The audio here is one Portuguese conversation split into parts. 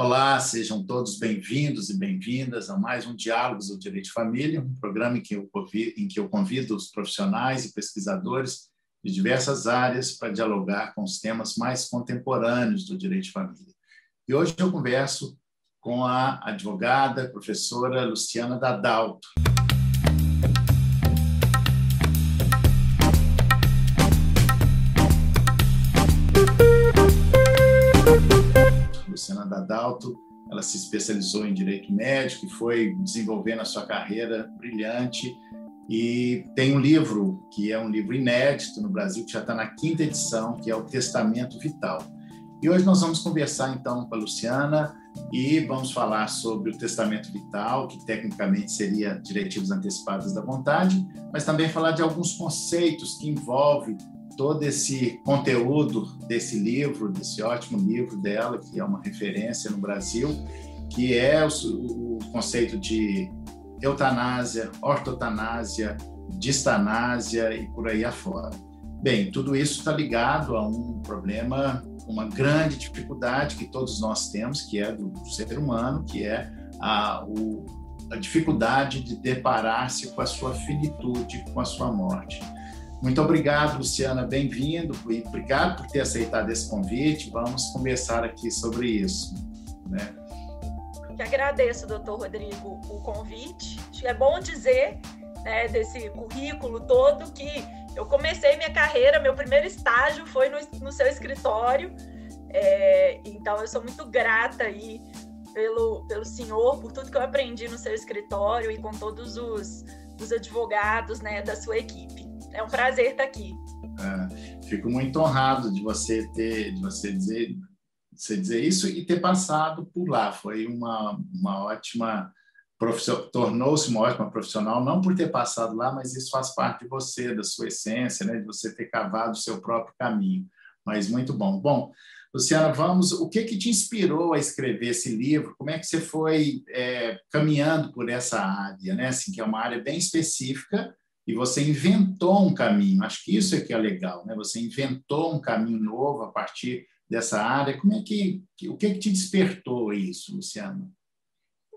Olá, sejam todos bem-vindos e bem-vindas a mais um Diálogos do Direito de Família, um programa em que, eu, em que eu convido os profissionais e pesquisadores de diversas áreas para dialogar com os temas mais contemporâneos do direito de família. E hoje eu converso com a advogada, professora Luciana Dadalto. Luciana Dadalto, ela se especializou em direito médico e foi desenvolvendo a sua carreira brilhante. E tem um livro, que é um livro inédito no Brasil, que já está na quinta edição, que é o Testamento Vital. E hoje nós vamos conversar então com a Luciana e vamos falar sobre o testamento vital, que tecnicamente seria diretivos antecipados da vontade, mas também falar de alguns conceitos que envolvem todo esse conteúdo desse livro, desse ótimo livro dela, que é uma referência no Brasil, que é o, o conceito de eutanásia, ortotanásia, distanásia e por aí afora. Bem, tudo isso está ligado a um problema, uma grande dificuldade que todos nós temos, que é do ser humano, que é a, o, a dificuldade de deparar-se com a sua finitude, com a sua morte. Muito obrigado, Luciana, bem-vindo e obrigado por ter aceitado esse convite. Vamos conversar aqui sobre isso. Né? Que agradeço, doutor Rodrigo, o convite. É bom dizer né, desse currículo todo que eu comecei minha carreira, meu primeiro estágio foi no, no seu escritório. É, então, eu sou muito grata aí pelo, pelo senhor, por tudo que eu aprendi no seu escritório e com todos os, os advogados né, da sua equipe. É um prazer estar aqui. É, fico muito honrado de você ter, de você dizer, você dizer isso e ter passado por lá. Foi uma, uma ótima profissional, tornou-se uma ótima profissional, não por ter passado lá, mas isso faz parte de você, da sua essência, né? de você ter cavado o seu próprio caminho. Mas muito bom. Bom, Luciana, vamos. O que que te inspirou a escrever esse livro? Como é que você foi é, caminhando por essa área, né? Assim, que é uma área bem específica, e você inventou um caminho. Acho que isso é que é legal, né? Você inventou um caminho novo a partir dessa área. Como é que, o que, é que te despertou isso, Luciana?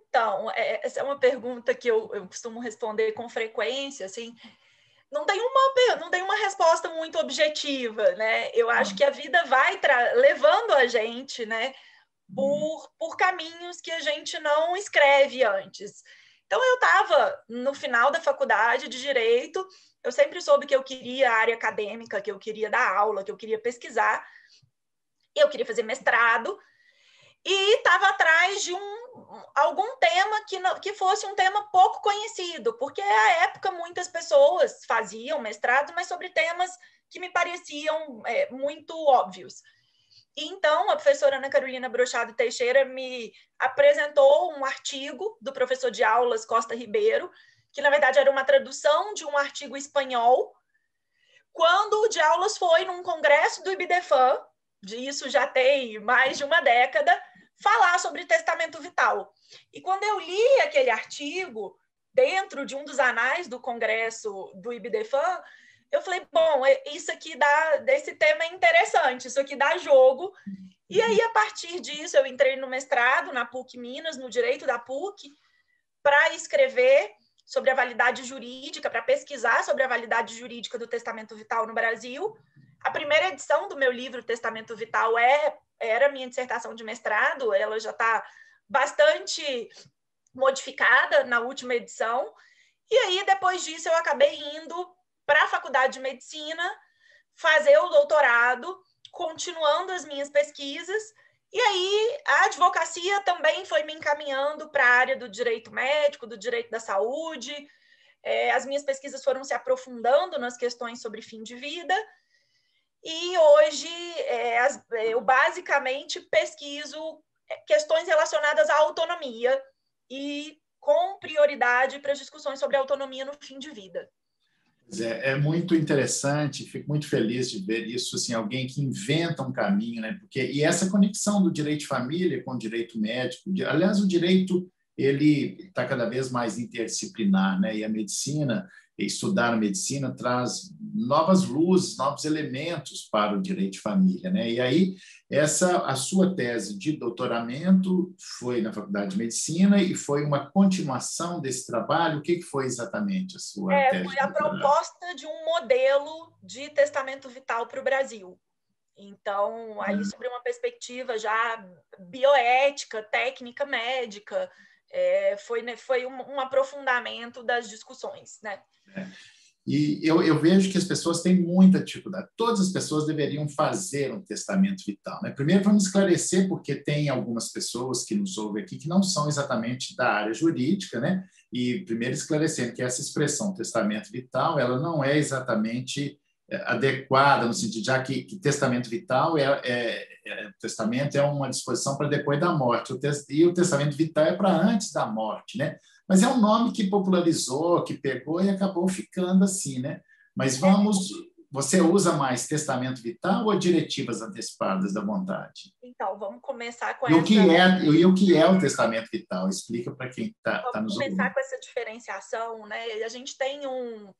Então, é, essa é uma pergunta que eu, eu costumo responder com frequência, assim, não tem uma não tem uma resposta muito objetiva, né? Eu acho ah. que a vida vai levando a gente, né, por, por caminhos que a gente não escreve antes. Então, eu estava no final da faculdade de Direito, eu sempre soube que eu queria área acadêmica, que eu queria dar aula, que eu queria pesquisar, eu queria fazer mestrado, e estava atrás de um, algum tema que, não, que fosse um tema pouco conhecido, porque à época muitas pessoas faziam mestrado, mas sobre temas que me pareciam é, muito óbvios. Então, a professora Ana Carolina Brochado Teixeira me apresentou um artigo do professor de aulas Costa Ribeiro, que na verdade era uma tradução de um artigo espanhol, quando o de aulas foi num congresso do IBDFAN, isso já tem mais de uma década, falar sobre testamento vital. E quando eu li aquele artigo, dentro de um dos anais do congresso do IBDFAN, eu falei, bom, é, isso aqui dá, desse tema é interessante, isso aqui dá jogo. E aí, a partir disso, eu entrei no mestrado na PUC Minas, no Direito da PUC, para escrever sobre a validade jurídica, para pesquisar sobre a validade jurídica do testamento vital no Brasil. A primeira edição do meu livro, Testamento Vital, é era minha dissertação de mestrado, ela já está bastante modificada na última edição. E aí, depois disso, eu acabei indo para a faculdade de medicina, fazer o doutorado, continuando as minhas pesquisas. E aí a advocacia também foi me encaminhando para a área do direito médico, do direito da saúde. É, as minhas pesquisas foram se aprofundando nas questões sobre fim de vida. E hoje é, as, eu basicamente pesquiso questões relacionadas à autonomia e com prioridade para as discussões sobre autonomia no fim de vida. É, é, muito interessante, fico muito feliz de ver isso, assim, alguém que inventa um caminho, né? Porque, e essa conexão do direito de família com o direito médico, aliás, o direito ele está cada vez mais interdisciplinar, né? E a medicina, estudar medicina traz novas luzes, novos elementos para o direito de família, né? E aí essa a sua tese de doutoramento foi na Faculdade de Medicina e foi uma continuação desse trabalho. O que, que foi exatamente a sua é, tese? Foi a proposta de um modelo de testamento vital para o Brasil. Então, aí hum. sobre uma perspectiva já bioética, técnica médica, é, foi, né, foi um, um, aprofundamento das discussões, né? É. E eu, eu, vejo que as pessoas têm muita dificuldade. Todas as pessoas deveriam fazer um testamento vital. Né? Primeiro, vamos esclarecer, porque tem algumas pessoas que nos ouvem aqui que não são exatamente da área jurídica, né? E primeiro esclarecendo que essa expressão testamento vital, ela não é exatamente adequada no sentido já que, que testamento vital é, é, é, testamento é uma disposição para depois da morte. O e o testamento vital é para antes da morte né? Mas é um nome que popularizou que pegou e acabou ficando assim né? Mas vamos você usa mais testamento vital ou diretivas antecipadas da vontade então vamos começar com e essa... o que é e o que é o testamento vital? Explica para quem está tá nos ouvindo. começar com essa diferenciação né? A gente tem um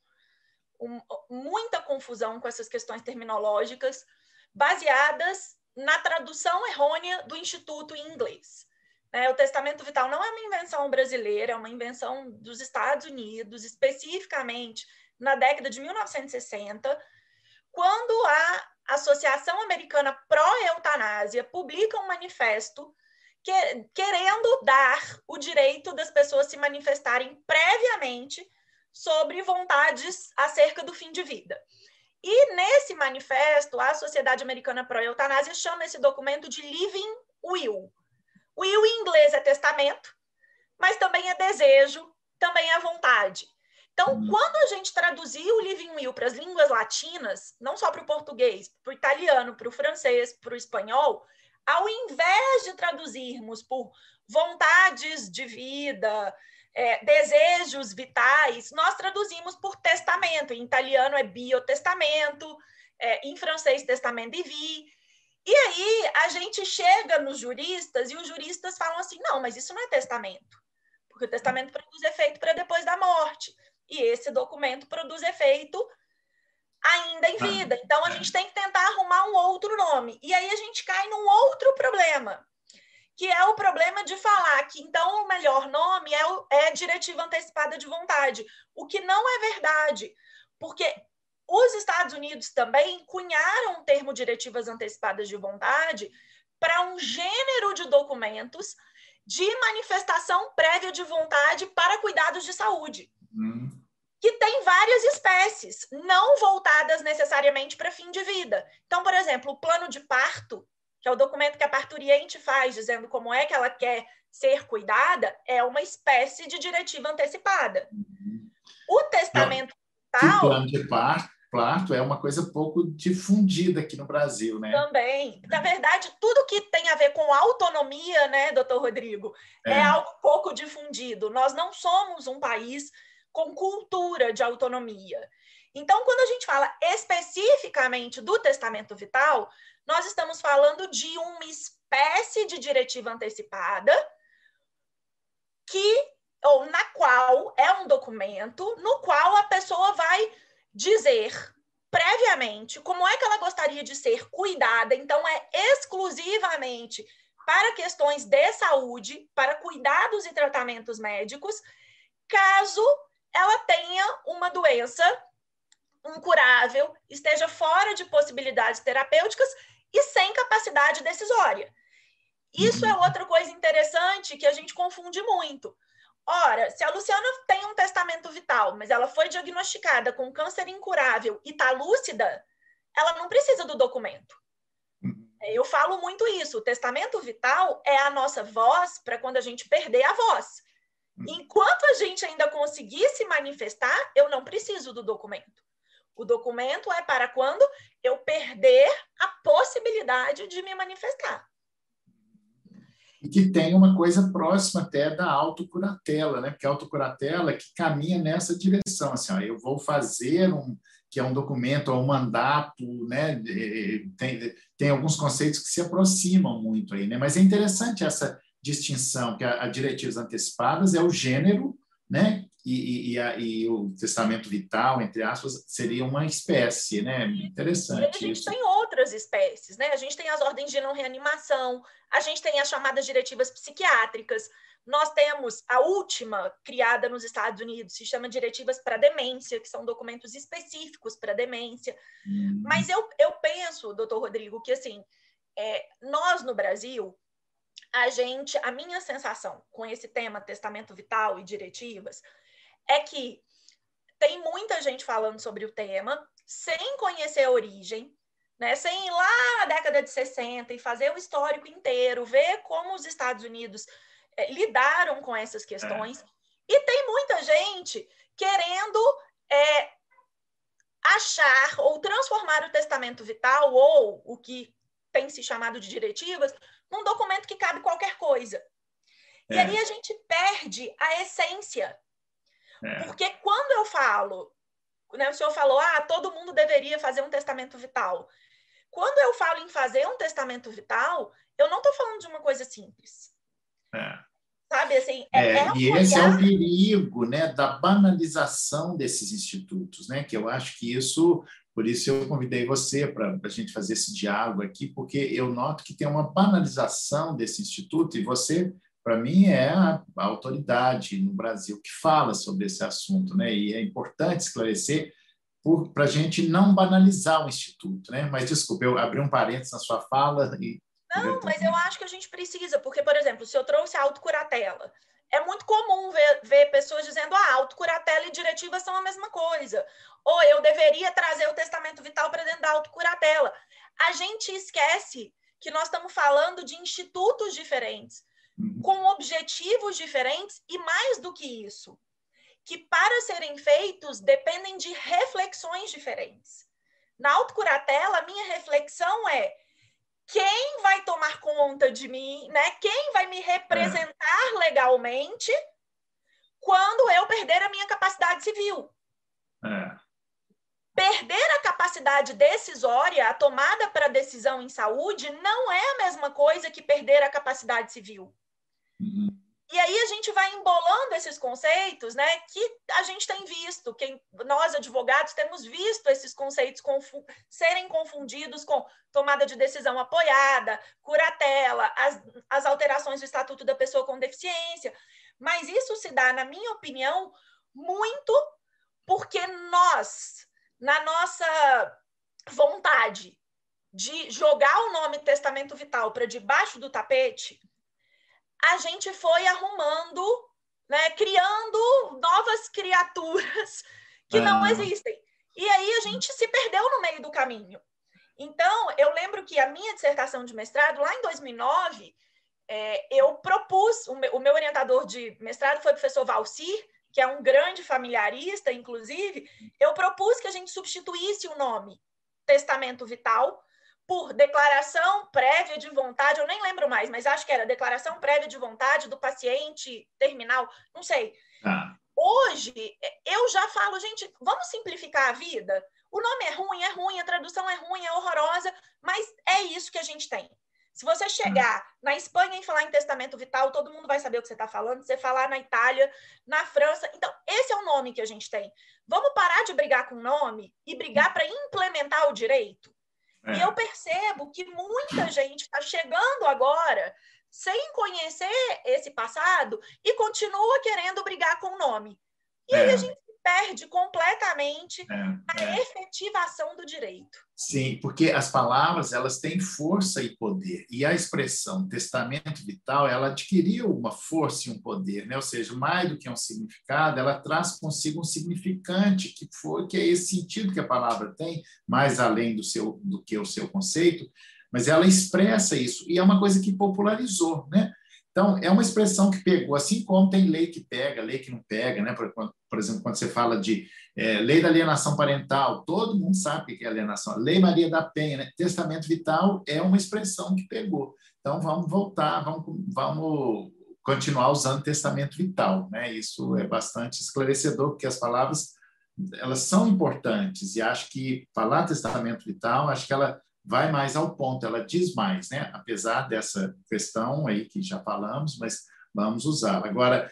um, muita confusão com essas questões terminológicas, baseadas na tradução errônea do Instituto em inglês. É, o testamento vital não é uma invenção brasileira, é uma invenção dos Estados Unidos, especificamente na década de 1960, quando a Associação Americana Pró-Eutanásia publica um manifesto que, querendo dar o direito das pessoas se manifestarem previamente sobre vontades acerca do fim de vida. E nesse manifesto, a Sociedade Americana Pro Eutanásia chama esse documento de Living Will. Will em inglês é testamento, mas também é desejo, também é vontade. Então, uhum. quando a gente traduzir o Living Will para as línguas latinas, não só para o português, para o italiano, para o francês, para o espanhol, ao invés de traduzirmos por vontades de vida, é, desejos vitais, nós traduzimos por testamento. Em italiano é biotestamento, é, em francês, testamento de vie. E aí a gente chega nos juristas e os juristas falam assim: não, mas isso não é testamento, porque o testamento produz efeito para depois da morte. E esse documento produz efeito ainda em vida. Então a gente tem que tentar arrumar um outro nome. E aí a gente cai num outro problema, que é o problema de falar que então o melhor nome é, o, é diretiva antecipada de vontade, o que não é verdade, porque os Estados Unidos também cunharam o termo diretivas antecipadas de vontade para um gênero de documentos de manifestação prévia de vontade para cuidados de saúde. Hum. Que tem várias espécies, não voltadas necessariamente para fim de vida. Então, por exemplo, o plano de parto que é o documento que a parturiente faz, dizendo como é que ela quer ser cuidada, é uma espécie de diretiva antecipada. Uhum. O testamento vital... O plano de parto é uma coisa pouco difundida aqui no Brasil, né? Também. Na verdade, tudo que tem a ver com autonomia, né, doutor Rodrigo, é. é algo pouco difundido. Nós não somos um país com cultura de autonomia. Então, quando a gente fala especificamente do testamento vital, nós estamos falando de uma espécie de diretiva antecipada que ou na qual é um documento no qual a pessoa vai dizer previamente como é que ela gostaria de ser cuidada, então é exclusivamente para questões de saúde, para cuidados e tratamentos médicos, caso ela tenha uma doença incurável, esteja fora de possibilidades terapêuticas e sem capacidade decisória. Isso é uhum. outra coisa interessante que a gente confunde muito. Ora, se a Luciana tem um testamento vital, mas ela foi diagnosticada com câncer incurável e está lúcida, ela não precisa do documento. Uhum. Eu falo muito isso. O testamento vital é a nossa voz para quando a gente perder a voz. Uhum. Enquanto a gente ainda conseguir se manifestar, eu não preciso do documento. O documento é para quando eu perder a possibilidade de me manifestar. E que tem uma coisa próxima até da autocuratela, né? Porque a autocuratela que caminha nessa direção, assim, ó, eu vou fazer um que é um documento, ou um mandato, né? Tem, tem alguns conceitos que se aproximam muito aí, né? Mas é interessante essa distinção que a, a diretivas antecipadas é o gênero, né? E, e, a, e, o testamento vital, entre aspas, seria uma espécie, né? Interessante. E a gente isso. tem outras espécies, né? A gente tem as ordens de não reanimação, a gente tem as chamadas diretivas psiquiátricas, nós temos a última criada nos Estados Unidos, se chama Diretivas para Demência, que são documentos específicos para demência. Hum. Mas eu, eu penso, doutor Rodrigo, que assim, é, nós no Brasil, a gente, a minha sensação com esse tema testamento vital e diretivas é que tem muita gente falando sobre o tema sem conhecer a origem, né? Sem ir lá na década de 60 e fazer o histórico inteiro, ver como os Estados Unidos é, lidaram com essas questões. É. E tem muita gente querendo é, achar ou transformar o testamento vital ou o que tem se chamado de diretivas num documento que cabe qualquer coisa. E é. aí a gente perde a essência. É. Porque quando eu falo, né, o senhor falou, ah, todo mundo deveria fazer um testamento vital. Quando eu falo em fazer um testamento vital, eu não estou falando de uma coisa simples. É. Sabe, assim, é, é, é e esse é o perigo né, da banalização desses institutos, né? Que eu acho que isso, por isso eu convidei você para a gente fazer esse diálogo aqui, porque eu noto que tem uma banalização desse instituto, e você, para mim, é a, a autoridade no Brasil que fala sobre esse assunto, né? E é importante esclarecer para a gente não banalizar o Instituto. Né? Mas, desculpa, eu abri um parênteses na sua fala e não, mas eu acho que a gente precisa, porque, por exemplo, se eu trouxe a autocuratela, é muito comum ver, ver pessoas dizendo ah, autocuratela e diretiva são a mesma coisa. Ou eu deveria trazer o testamento vital para dentro da autocuratela. A gente esquece que nós estamos falando de institutos diferentes, uhum. com objetivos diferentes e mais do que isso, que para serem feitos dependem de reflexões diferentes. Na autocuratela, a minha reflexão é quem vai tomar conta de mim, né? Quem vai me representar é. legalmente quando eu perder a minha capacidade civil? É. Perder a capacidade decisória, a tomada para decisão em saúde, não é a mesma coisa que perder a capacidade civil. E aí a gente vai embolando esses conceitos, né? Que a gente tem visto, quem, nós advogados temos visto esses conceitos confu serem confundidos com tomada de decisão apoiada, curatela, as, as alterações do Estatuto da Pessoa com Deficiência. Mas isso se dá, na minha opinião, muito porque nós, na nossa vontade de jogar o nome testamento vital para debaixo do tapete, a gente foi arrumando, né, criando novas criaturas que ah. não existem. E aí a gente se perdeu no meio do caminho. Então, eu lembro que a minha dissertação de mestrado, lá em 2009, é, eu propus, o meu, o meu, orientador de mestrado foi o professor Valcir, que é um grande familiarista, inclusive, eu propus que a gente substituísse o nome Testamento Vital por declaração prévia de vontade, eu nem lembro mais, mas acho que era declaração prévia de vontade do paciente terminal, não sei. Ah. Hoje, eu já falo, gente, vamos simplificar a vida? O nome é ruim, é ruim, a tradução é ruim, é horrorosa, mas é isso que a gente tem. Se você chegar hum. na Espanha e falar em testamento vital, todo mundo vai saber o que você está falando. Se você falar na Itália, na França. Então, esse é o nome que a gente tem. Vamos parar de brigar com o nome e brigar para implementar o direito? É. E eu percebo que muita gente está chegando agora sem conhecer esse passado e continua querendo brigar com o nome. E é. aí a gente perde completamente é, a é. efetivação do direito. Sim, porque as palavras elas têm força e poder e a expressão testamento vital ela adquiriu uma força e um poder, né? Ou seja, mais do que um significado, ela traz consigo um significante que foi que é esse sentido que a palavra tem, mais além do seu do que o seu conceito, mas ela expressa isso e é uma coisa que popularizou, né? Então, é uma expressão que pegou, assim como tem lei que pega, lei que não pega, né? Por, por exemplo, quando você fala de é, lei da alienação parental, todo mundo sabe o que é alienação. Lei Maria da Penha, né? testamento vital é uma expressão que pegou. Então, vamos voltar, vamos, vamos continuar usando testamento vital, né? Isso é bastante esclarecedor, porque as palavras elas são importantes e acho que falar testamento vital, acho que ela vai mais ao ponto, ela diz mais, né? Apesar dessa questão aí que já falamos, mas vamos usá-la. Agora,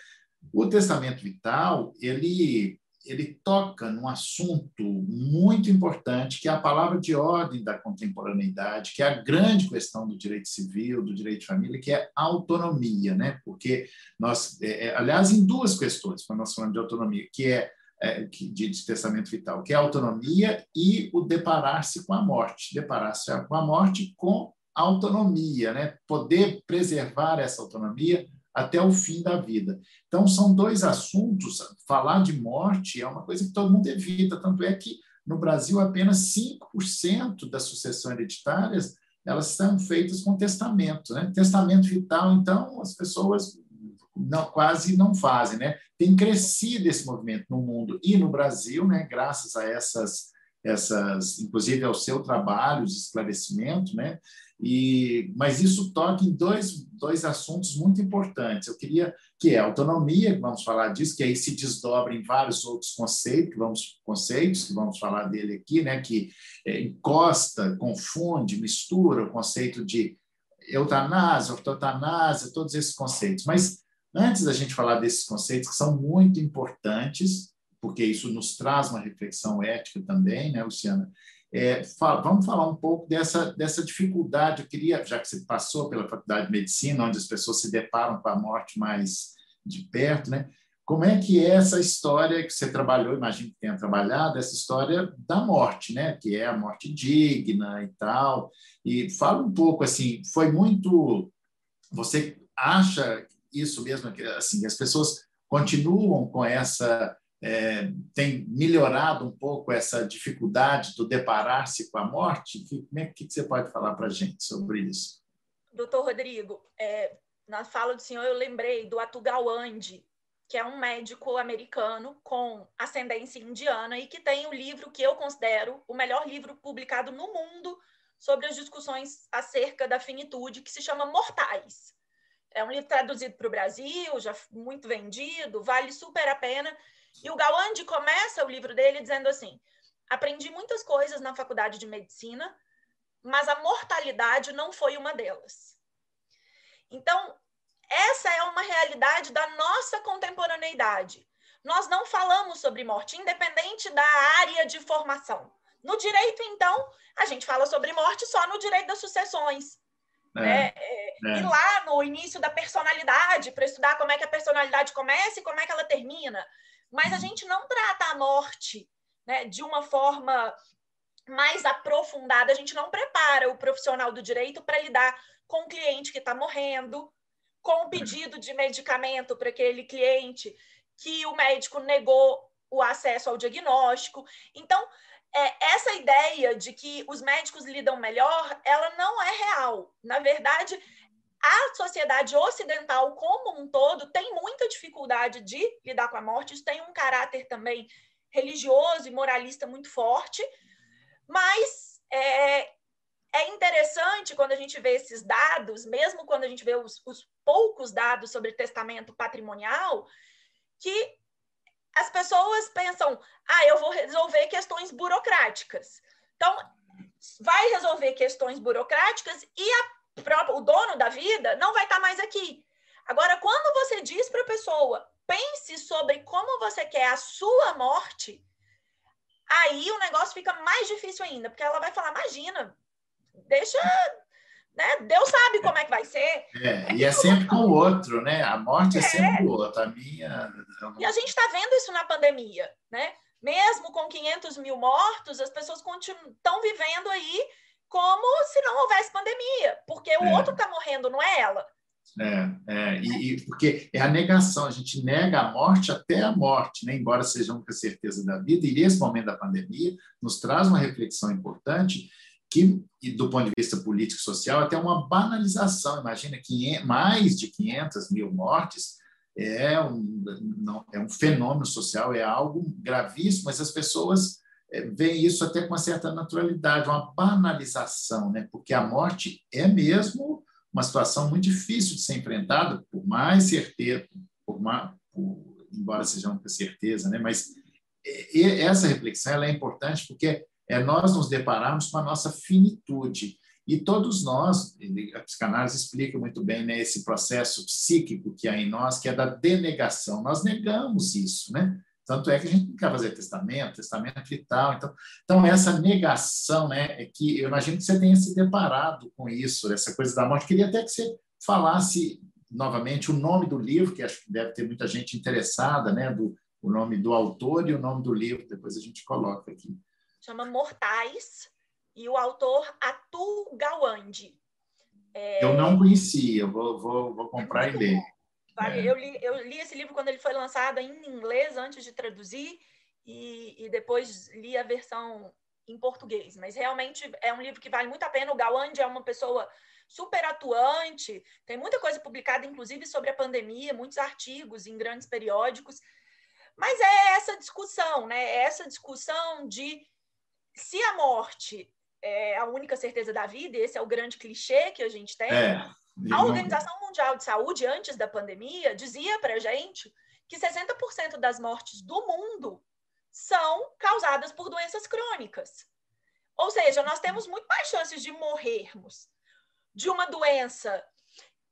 o testamento vital, ele ele toca num assunto muito importante, que é a palavra de ordem da contemporaneidade, que é a grande questão do direito civil, do direito de família, que é a autonomia, né? Porque nós, é, é aliás, em duas questões, quando nós falamos de autonomia, que é, é de, testamento vital, que é a autonomia e o deparar-se com a morte, deparar-se com a morte com autonomia, né? Poder preservar essa autonomia até o fim da vida. Então, são dois assuntos. Falar de morte é uma coisa que todo mundo evita, tanto é que no Brasil apenas 5% das sucessões hereditárias elas são feitas com testamento. Né? Testamento vital, então, as pessoas não, quase não fazem. Né? Tem crescido esse movimento no mundo e no Brasil, né? graças a essas, essas, inclusive ao seu trabalho de esclarecimento, né? E, mas isso toca em dois, dois assuntos muito importantes. Eu queria que é autonomia, vamos falar disso, que aí se desdobra em vários outros conceitos, vamos conceitos que vamos falar dele aqui, né, que é, encosta, confunde, mistura o conceito de eutanásia, ortotanásia, todos esses conceitos. Mas antes da gente falar desses conceitos que são muito importantes, porque isso nos traz uma reflexão ética também, né, Luciana? É, fala, vamos falar um pouco dessa, dessa dificuldade. Eu queria, já que você passou pela Faculdade de Medicina, onde as pessoas se deparam com a morte mais de perto, né? Como é que é essa história que você trabalhou, imagino que tenha trabalhado, essa história da morte, né? Que é a morte digna e tal. E fala um pouco assim, foi muito. Você acha isso mesmo que assim as pessoas continuam com essa é, tem melhorado um pouco essa dificuldade do deparar-se com a morte? Que, como é, que você pode falar para a gente sobre isso? Doutor Rodrigo, é, na fala do senhor eu lembrei do Atugal Andi, que é um médico americano com ascendência indiana e que tem o um livro que eu considero o melhor livro publicado no mundo sobre as discussões acerca da finitude, que se chama Mortais. É um livro traduzido para o Brasil, já muito vendido, vale super a pena. E o Galandi começa o livro dele dizendo assim: aprendi muitas coisas na faculdade de medicina, mas a mortalidade não foi uma delas. Então, essa é uma realidade da nossa contemporaneidade. Nós não falamos sobre morte, independente da área de formação. No direito, então, a gente fala sobre morte só no direito das sucessões. É, né? é. E lá no início da personalidade, para estudar como é que a personalidade começa e como é que ela termina mas a uhum. gente não trata a morte né, de uma forma mais aprofundada, a gente não prepara o profissional do direito para lidar com o cliente que está morrendo, com o uhum. pedido de medicamento para aquele cliente que o médico negou o acesso ao diagnóstico. Então, é, essa ideia de que os médicos lidam melhor, ela não é real. Na verdade, a sociedade ocidental como um todo tem muita dificuldade de lidar com a morte, isso tem um caráter também religioso e moralista muito forte, mas é, é interessante quando a gente vê esses dados, mesmo quando a gente vê os, os poucos dados sobre testamento patrimonial, que as pessoas pensam, ah, eu vou resolver questões burocráticas. Então, vai resolver questões burocráticas e a próprio, o dono da vida não vai estar mais aqui. Agora, quando você diz para a pessoa, pense sobre como você quer a sua morte, aí o negócio fica mais difícil ainda, porque ela vai falar, imagina, deixa, né? Deus sabe como é que vai ser. É, e é sempre com o outro, né? A morte é, é sempre o outro. A minha. E a gente está vendo isso na pandemia, né? Mesmo com 500 mil mortos, as pessoas estão vivendo aí como se não houvesse pandemia, porque o é. outro está morrendo, não é ela. É, é e, e, porque é a negação, a gente nega a morte até a morte, né? embora seja a certeza da vida, e nesse momento da pandemia nos traz uma reflexão importante que, do ponto de vista político e social, até uma banalização. Imagina que mais de 500 mil mortes é um, não, é um fenômeno social, é algo gravíssimo, mas as pessoas é, vê isso até com uma certa naturalidade, uma banalização, né? porque a morte é mesmo uma situação muito difícil de ser enfrentada, por mais certeza, por mais, por, embora seja uma certeza, né? mas essa reflexão é importante porque é nós nos depararmos com a nossa finitude. E todos nós, a psicanálise explica muito bem né, esse processo psíquico que há em nós, que é da denegação. Nós negamos isso, né? Tanto é que a gente não quer fazer testamento, testamento vital. Então, então essa negação, né, é que eu imagino que você tenha se deparado com isso, essa coisa da morte. Queria até que você falasse novamente o nome do livro, que acho que deve ter muita gente interessada, né, do o nome do autor e o nome do livro, depois a gente coloca aqui. Chama Mortais e o autor Atul Gawande. É... Eu não conhecia, vou, vou, vou comprar e ler. Vale, é. eu, li, eu li esse livro quando ele foi lançado em inglês antes de traduzir e, e depois li a versão em português. Mas realmente é um livro que vale muito a pena. O Gawande é uma pessoa super atuante, tem muita coisa publicada, inclusive sobre a pandemia, muitos artigos em grandes periódicos. Mas é essa discussão, né? É essa discussão de se a morte é a única certeza da vida, e esse é o grande clichê que a gente tem. É, a Organização Mundial de Saúde, antes da pandemia, dizia para a gente que 60% das mortes do mundo são causadas por doenças crônicas. Ou seja, nós temos muito mais chances de morrermos de uma doença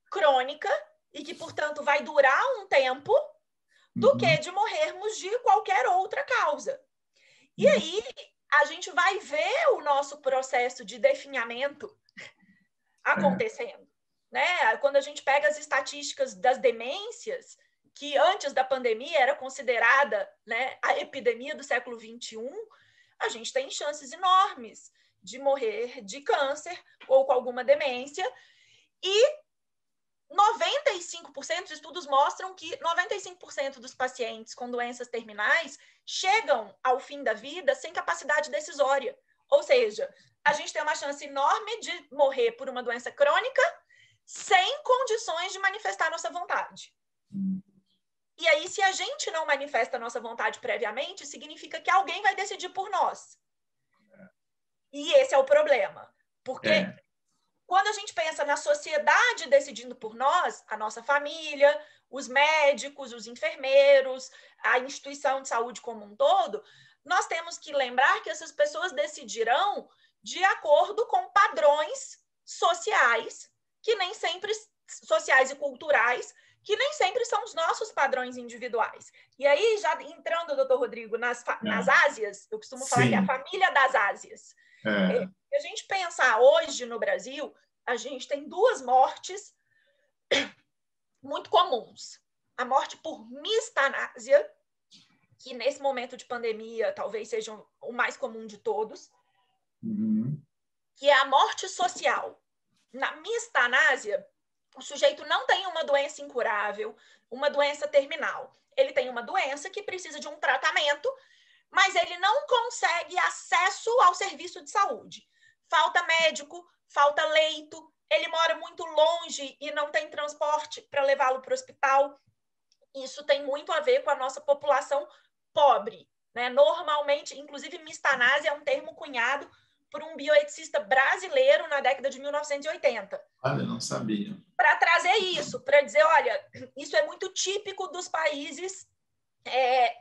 crônica e que, portanto, vai durar um tempo, do uhum. que de morrermos de qualquer outra causa. E uhum. aí a gente vai ver o nosso processo de definhamento acontecendo. Né? Quando a gente pega as estatísticas das demências, que antes da pandemia era considerada né, a epidemia do século XXI, a gente tem chances enormes de morrer de câncer ou com alguma demência. E 95%, estudos mostram que 95% dos pacientes com doenças terminais chegam ao fim da vida sem capacidade decisória. Ou seja, a gente tem uma chance enorme de morrer por uma doença crônica sem condições de manifestar nossa vontade. E aí, se a gente não manifesta nossa vontade previamente, significa que alguém vai decidir por nós. E esse é o problema. Porque é. Quando a gente pensa na sociedade decidindo por nós, a nossa família, os médicos, os enfermeiros, a instituição de saúde como um todo, nós temos que lembrar que essas pessoas decidirão de acordo com padrões sociais que nem sempre sociais e culturais, que nem sempre são os nossos padrões individuais. E aí, já entrando, doutor Rodrigo, nas, é. nas Ásias, eu costumo falar Sim. que é a família das Ásias. É. Se a gente pensar hoje no Brasil, a gente tem duas mortes muito comuns. A morte por mistanásia, que nesse momento de pandemia talvez seja o mais comum de todos, uhum. que é a morte social na mistanásia, o sujeito não tem uma doença incurável, uma doença terminal. Ele tem uma doença que precisa de um tratamento, mas ele não consegue acesso ao serviço de saúde. Falta médico, falta leito, ele mora muito longe e não tem transporte para levá-lo para o hospital. Isso tem muito a ver com a nossa população pobre. Né? Normalmente, inclusive, mistanásia é um termo cunhado por um bioeticista brasileiro na década de 1980. Olha, não sabia. Para trazer isso, para dizer, olha, isso é muito típico dos países é,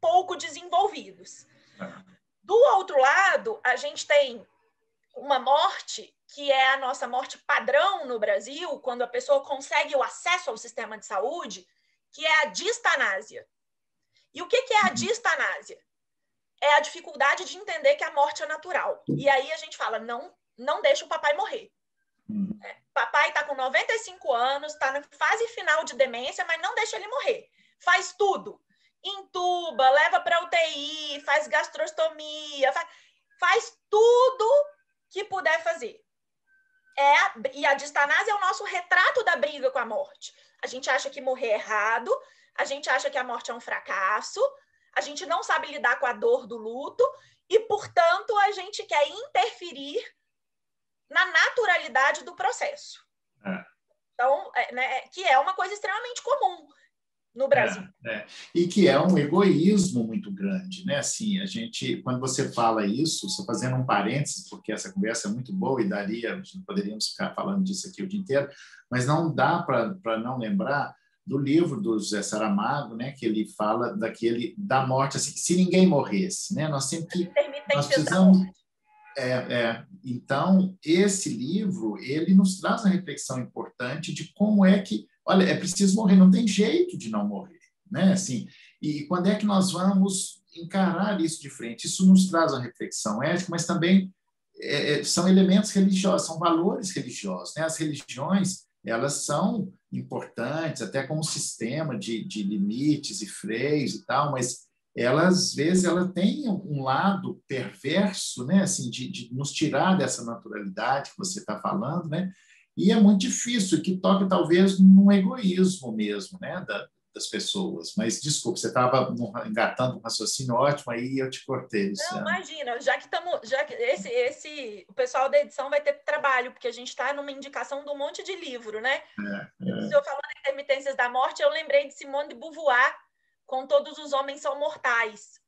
pouco desenvolvidos. É. Do outro lado, a gente tem uma morte que é a nossa morte padrão no Brasil, quando a pessoa consegue o acesso ao sistema de saúde, que é a distanásia. E o que, que é a uhum. distanásia? é a dificuldade de entender que a morte é natural. E aí a gente fala, não, não deixa o papai morrer. Uhum. É, papai está com 95 anos, está na fase final de demência, mas não deixa ele morrer. Faz tudo. Intuba, leva para UTI, faz gastrostomia, faz, faz tudo que puder fazer. É a, e a distanase é o nosso retrato da briga com a morte. A gente acha que morrer é errado, a gente acha que a morte é um fracasso, a gente não sabe lidar com a dor do luto e, portanto, a gente quer interferir na naturalidade do processo. É. Então, é, né, que é uma coisa extremamente comum no Brasil. É, é, e que é um egoísmo muito grande, né? Assim, a gente, quando você fala isso, só fazendo um parênteses, porque essa conversa é muito boa e daria, poderíamos ficar falando disso aqui o dia inteiro, mas não dá para não lembrar do livro do José Saramago, né, que ele fala daquele da morte assim, se ninguém morresse, né? Nós sempre nós precisamos É, é. Então, esse livro, ele nos traz uma reflexão importante de como é que, olha, é preciso morrer, não tem jeito de não morrer, né? Assim, e quando é que nós vamos encarar isso de frente? Isso nos traz uma reflexão ética, mas também é, é, são elementos religiosos, são valores religiosos, né? As religiões, elas são importantes, até como sistema de, de limites e freios e tal, mas ela às vezes ela tem um lado perverso, né, assim, de, de nos tirar dessa naturalidade que você está falando, né, e é muito difícil que toque talvez num egoísmo mesmo, né, da, das pessoas. Mas desculpe, você estava engatando um raciocínio ótimo aí eu te cortei. Não, imagina, já que estamos, já que esse, esse, o pessoal da edição vai ter trabalho porque a gente está numa indicação de um monte de livro, né? É, é. O senhor falando em intermitências da morte, eu lembrei de Simone de Beauvoir com Todos os Homens São Mortais,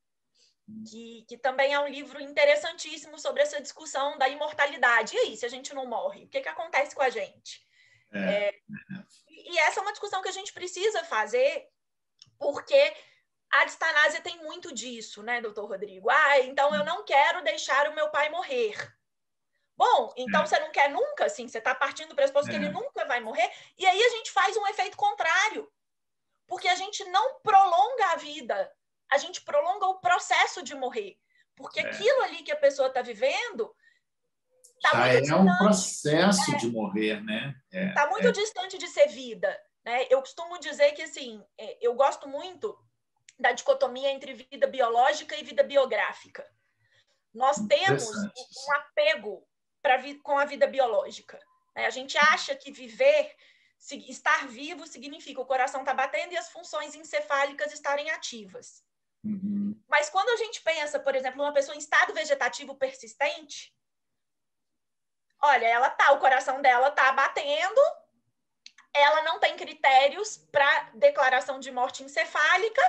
que, que também é um livro interessantíssimo sobre essa discussão da imortalidade. E aí, se a gente não morre, o que, que acontece com a gente? É. É, e essa é uma discussão que a gente precisa fazer, porque a distanásia tem muito disso, né, doutor Rodrigo? Ah, então eu não quero deixar o meu pai morrer. Bom, então é. você não quer nunca, assim, você está partindo do pressuposto que ele é. nunca vai morrer, e aí a gente faz um efeito contrário porque a gente não prolonga a vida, a gente prolonga o processo de morrer. Porque é. aquilo ali que a pessoa está vivendo. Tá Já é distante, um processo né? de morrer, né? Está é, muito é. distante de ser vida. Né? Eu costumo dizer que, assim, é, eu gosto muito da dicotomia entre vida biológica e vida biográfica. Nós temos um apego pra, com a vida biológica. Né? A gente acha que viver estar vivo significa o coração estar tá batendo e as funções encefálicas estarem ativas. Uhum. Mas quando a gente pensa, por exemplo, uma pessoa em estado vegetativo persistente, olha, ela tá, o coração dela tá batendo, ela não tem critérios para declaração de morte encefálica,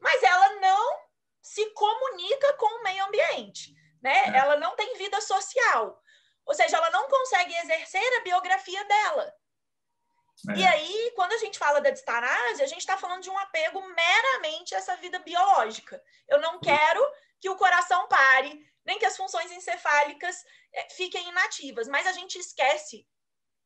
mas ela não se comunica com o meio ambiente, né? É. Ela não tem vida social. Ou seja, ela não consegue exercer a biografia dela. É. E aí, quando a gente fala da distanásia, a gente está falando de um apego meramente a essa vida biológica. Eu não quero que o coração pare, nem que as funções encefálicas é, fiquem inativas, mas a gente esquece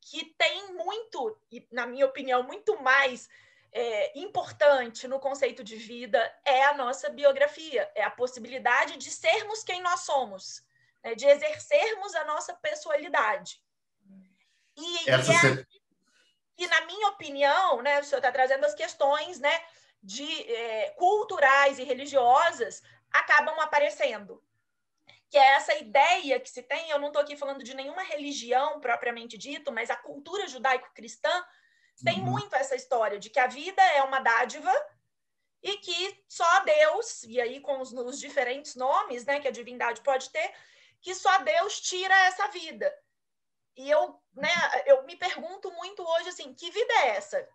que tem muito, e na minha opinião, muito mais é, importante no conceito de vida é a nossa biografia, é a possibilidade de sermos quem nós somos, né, de exercermos a nossa pessoalidade. E, Essa e é, e, na minha opinião, né, o senhor está trazendo as questões né, de, é, culturais e religiosas acabam aparecendo. Que é essa ideia que se tem, eu não estou aqui falando de nenhuma religião propriamente dito, mas a cultura judaico-cristã tem uhum. muito essa história de que a vida é uma dádiva e que só Deus, e aí com os, os diferentes nomes né, que a divindade pode ter, que só Deus tira essa vida. E eu, né, eu me pergunto muito hoje assim, que vida é essa?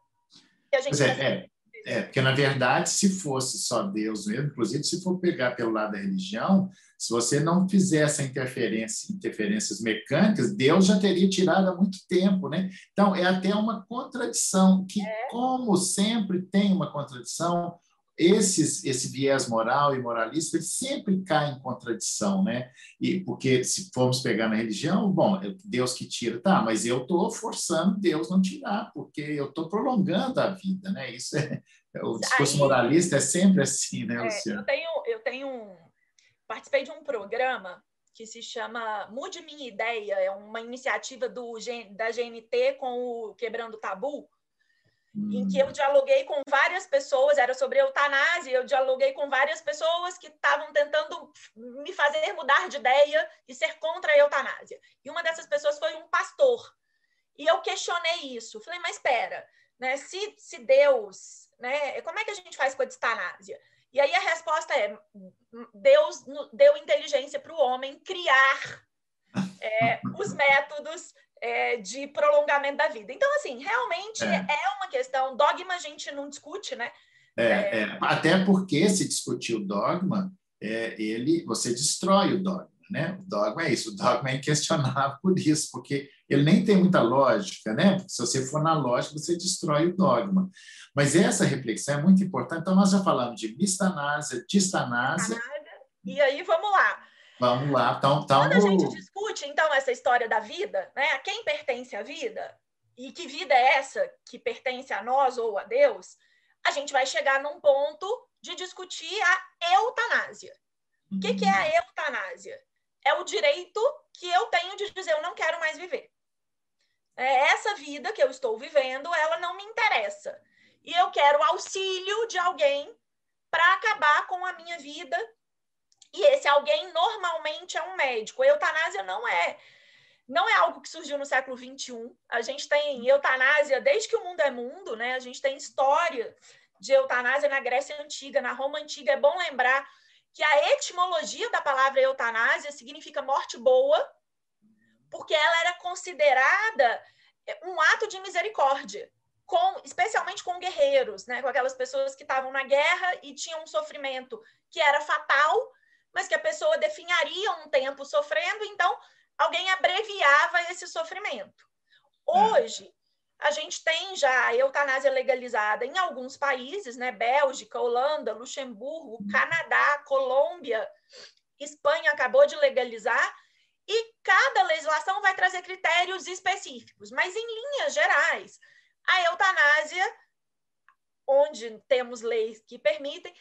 Que a gente é, é, é, porque na verdade, se fosse só Deus mesmo, inclusive se for pegar pelo lado da religião, se você não fizer essa interferência, interferências mecânicas, Deus já teria tirado há muito tempo, né? Então é até uma contradição que, é. como sempre tem uma contradição, esses, esse viés moral e moralista ele sempre cai em contradição, né? E porque se formos pegar na religião, bom, é Deus que tira, tá? Mas eu estou forçando Deus não tirar, porque eu estou prolongando a vida, né? Isso é, é o discurso Aí, moralista é sempre assim, né, Luciano? É, eu tenho, eu tenho um, participei de um programa que se chama Mude Minha Ideia, é uma iniciativa do, da GNT com o Quebrando Tabu em que eu dialoguei com várias pessoas, era sobre eutanásia, eu dialoguei com várias pessoas que estavam tentando me fazer mudar de ideia e ser contra a eutanásia. E uma dessas pessoas foi um pastor. E eu questionei isso. Falei, mas espera, né? Se, se Deus, né? Como é que a gente faz com a distanásia? E aí a resposta é: Deus deu inteligência para o homem criar é, os métodos é, de prolongamento da vida. Então, assim, realmente é. é. uma questão. Dogma a gente não discute, né? É, é, é. até porque se discutir o dogma, é, ele, você destrói o dogma, né? O dogma é isso, o dogma é inquestionável por isso, porque ele nem tem muita lógica, né? Porque se você for na lógica, você destrói o dogma. Mas essa reflexão é muito importante. Então, nós já falamos de mistanásia, distanásia. E aí, vamos lá. Vamos lá, então, então... Quando a gente discute, então, essa história da vida, né? A quem pertence a vida e que vida é essa que pertence a nós ou a Deus, a gente vai chegar num ponto de discutir a eutanásia. O que, que é a eutanásia? É o direito que eu tenho de dizer eu não quero mais viver. É essa vida que eu estou vivendo, ela não me interessa. E eu quero auxílio de alguém para acabar com a minha vida. E esse alguém normalmente é um médico. A eutanásia não é não é algo que surgiu no século XXI. A gente tem eutanásia desde que o mundo é mundo, né? A gente tem história de eutanásia na Grécia Antiga, na Roma Antiga. É bom lembrar que a etimologia da palavra eutanásia significa morte boa, porque ela era considerada um ato de misericórdia, com, especialmente com guerreiros, né? com aquelas pessoas que estavam na guerra e tinham um sofrimento que era fatal, mas que a pessoa definharia um tempo sofrendo, então alguém abreviava esse sofrimento. Hoje, a gente tem já a eutanásia legalizada em alguns países, né? Bélgica, Holanda, Luxemburgo, Canadá, Colômbia, Espanha acabou de legalizar, e cada legislação vai trazer critérios específicos, mas em linhas gerais, a eutanásia, onde temos leis que permitem,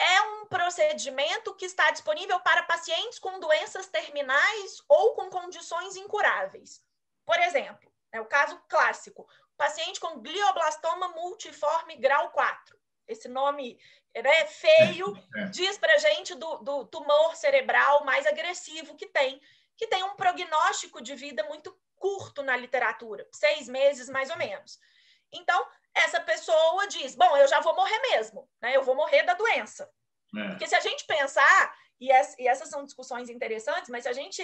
é um procedimento que está disponível para pacientes com doenças terminais ou com condições incuráveis. Por exemplo, é o caso clássico, paciente com glioblastoma multiforme grau 4. Esse nome é feio, é. diz para gente do, do tumor cerebral mais agressivo que tem, que tem um prognóstico de vida muito curto na literatura, seis meses mais ou menos. Então, essa pessoa diz: Bom, eu já vou morrer mesmo, né? eu vou morrer da doença. É. Porque se a gente pensar, e, essas são discussões interessantes, mas se a gente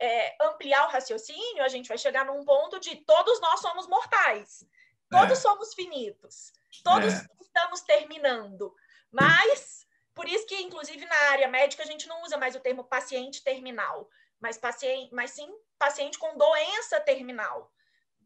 é, ampliar o raciocínio, a gente vai chegar num ponto de todos nós somos mortais, todos é. somos finitos, todos é. estamos terminando. Mas, por isso que, inclusive, na área médica, a gente não usa mais o termo paciente terminal, mas, paciente, mas sim paciente com doença terminal.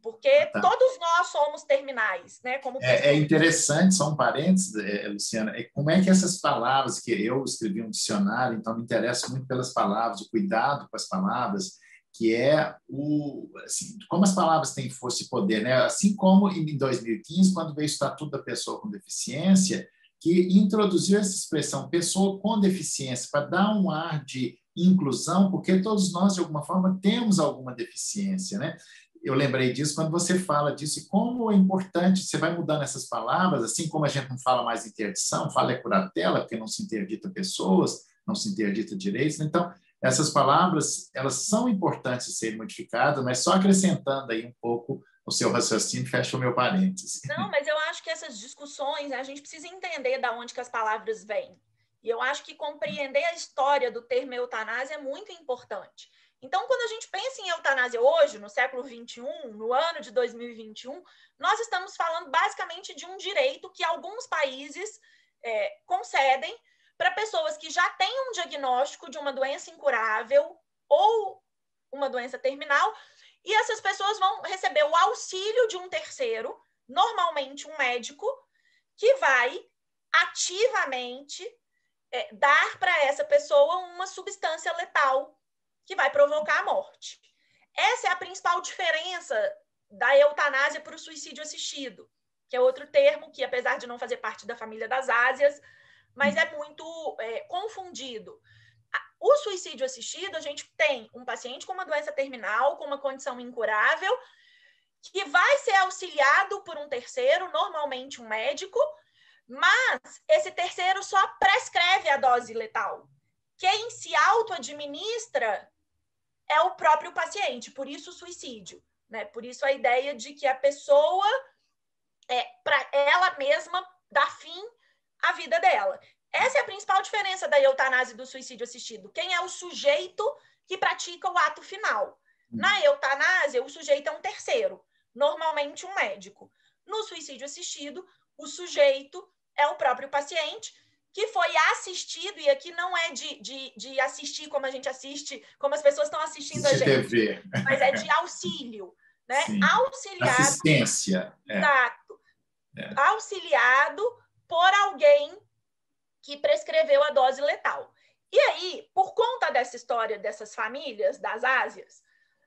Porque ah, tá. todos nós somos terminais, né? Como é, é, interessante, só um parênteses, é, Luciana, é como é que essas palavras, que eu escrevi um dicionário, então me interesso muito pelas palavras, o cuidado com as palavras, que é o assim, como as palavras têm força e poder, né? Assim como em 2015, quando veio o Estatuto da Pessoa com Deficiência, que introduziu essa expressão pessoa com deficiência para dar um ar de inclusão, porque todos nós, de alguma forma, temos alguma deficiência, né? Eu lembrei disso quando você fala disso e como é importante, você vai mudando essas palavras, assim como a gente não fala mais interdição, fala é curatela, porque não se interdita pessoas, não se interdita direitos, né? então essas palavras, elas são importantes de serem modificadas, mas só acrescentando aí um pouco o seu raciocínio, fecha o meu parênteses. Não, mas eu acho que essas discussões, a gente precisa entender da onde que as palavras vêm. E eu acho que compreender a história do termo eutanásia é muito importante. Então, quando a gente pensa em eutanásia hoje, no século 21, no ano de 2021, nós estamos falando basicamente de um direito que alguns países é, concedem para pessoas que já têm um diagnóstico de uma doença incurável ou uma doença terminal, e essas pessoas vão receber o auxílio de um terceiro, normalmente um médico, que vai ativamente é, dar para essa pessoa uma substância letal que vai provocar a morte. Essa é a principal diferença da eutanásia para o suicídio assistido, que é outro termo que, apesar de não fazer parte da família das ásias, mas é muito é, confundido. O suicídio assistido, a gente tem um paciente com uma doença terminal, com uma condição incurável, que vai ser auxiliado por um terceiro, normalmente um médico, mas esse terceiro só prescreve a dose letal. Quem se auto-administra é o próprio paciente, por isso o suicídio. Né? Por isso a ideia de que a pessoa, é, para ela mesma, dá fim à vida dela. Essa é a principal diferença da eutanásia e do suicídio assistido. Quem é o sujeito que pratica o ato final? Na eutanásia, o sujeito é um terceiro, normalmente um médico. No suicídio assistido, o sujeito é o próprio paciente que foi assistido, e aqui não é de, de, de assistir como a gente assiste, como as pessoas estão assistindo a gente, TV. mas é de auxílio, né? Sim. Auxiliado. Assistência. É. Exato. É. Auxiliado por alguém que prescreveu a dose letal. E aí, por conta dessa história dessas famílias das Ásias,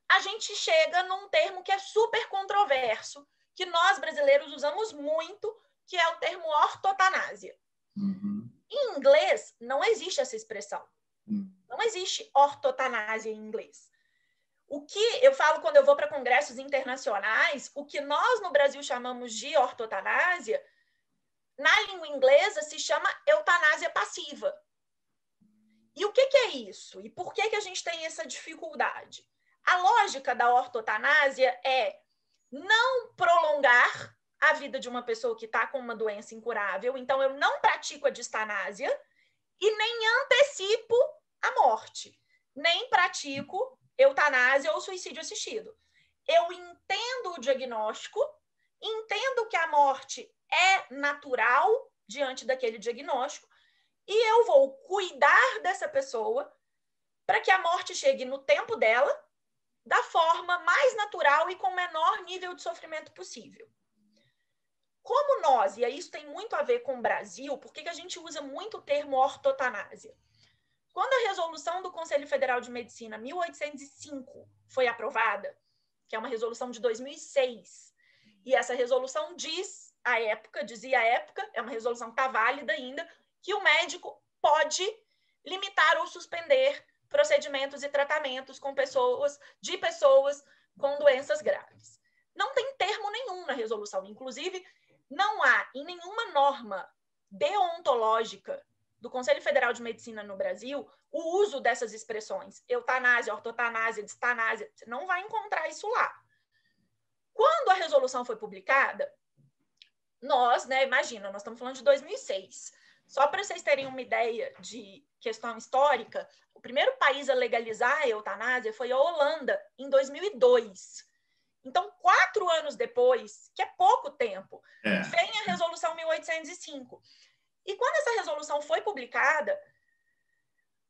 a gente chega num termo que é super controverso, que nós brasileiros usamos muito, que é o termo ortotanásia. Uhum. Em inglês, não existe essa expressão. Uhum. Não existe ortotanásia em inglês. O que eu falo quando eu vou para congressos internacionais, o que nós no Brasil chamamos de ortotanásia, na língua inglesa se chama eutanásia passiva. E o que, que é isso? E por que, que a gente tem essa dificuldade? A lógica da ortotanásia é não prolongar a vida de uma pessoa que está com uma doença incurável, então eu não pratico a distanásia e nem antecipo a morte, nem pratico eutanásia ou suicídio assistido. Eu entendo o diagnóstico, entendo que a morte é natural diante daquele diagnóstico e eu vou cuidar dessa pessoa para que a morte chegue no tempo dela, da forma mais natural e com o menor nível de sofrimento possível. Como nós, e isso tem muito a ver com o Brasil, por que a gente usa muito o termo ortotanásia? Quando a resolução do Conselho Federal de Medicina 1805 foi aprovada, que é uma resolução de 2006, e essa resolução diz, à época, dizia à época, é uma resolução que está válida ainda, que o médico pode limitar ou suspender procedimentos e tratamentos com pessoas de pessoas com doenças graves. Não tem termo nenhum na resolução, inclusive não há em nenhuma norma deontológica do Conselho Federal de Medicina no Brasil o uso dessas expressões, eutanásia, ortotanásia, distanásia, você não vai encontrar isso lá. Quando a resolução foi publicada, nós, né, imagina, nós estamos falando de 2006. Só para vocês terem uma ideia de questão histórica, o primeiro país a legalizar a eutanásia foi a Holanda, em 2002. Então, quatro anos depois, que é pouco tempo, é. vem a Resolução 1805. E quando essa resolução foi publicada,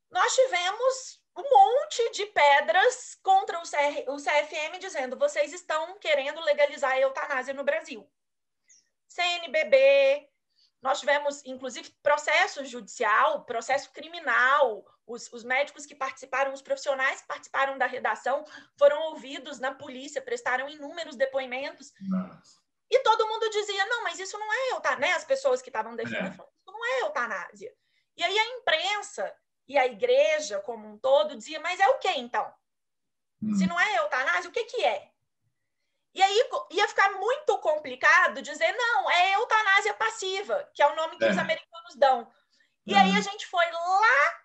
nós tivemos um monte de pedras contra o, CR, o CFM dizendo vocês estão querendo legalizar a eutanásia no Brasil. CNBB, nós tivemos, inclusive, processo judicial, processo criminal. Os, os, médicos que participaram, os profissionais que participaram da redação, foram ouvidos na polícia, prestaram inúmeros depoimentos. Nossa. E todo mundo dizia: não, mas isso não é eutanásia. Né? As pessoas que estavam defendendo, é. isso não é eutanásia. E aí a imprensa e a igreja como um todo dizia: mas é o que então? Hum. Se não é eutanásia, o que, que é? E aí ia ficar muito complicado dizer, não, é eutanásia passiva, que é o nome que é. os americanos dão. E uhum. aí a gente foi lá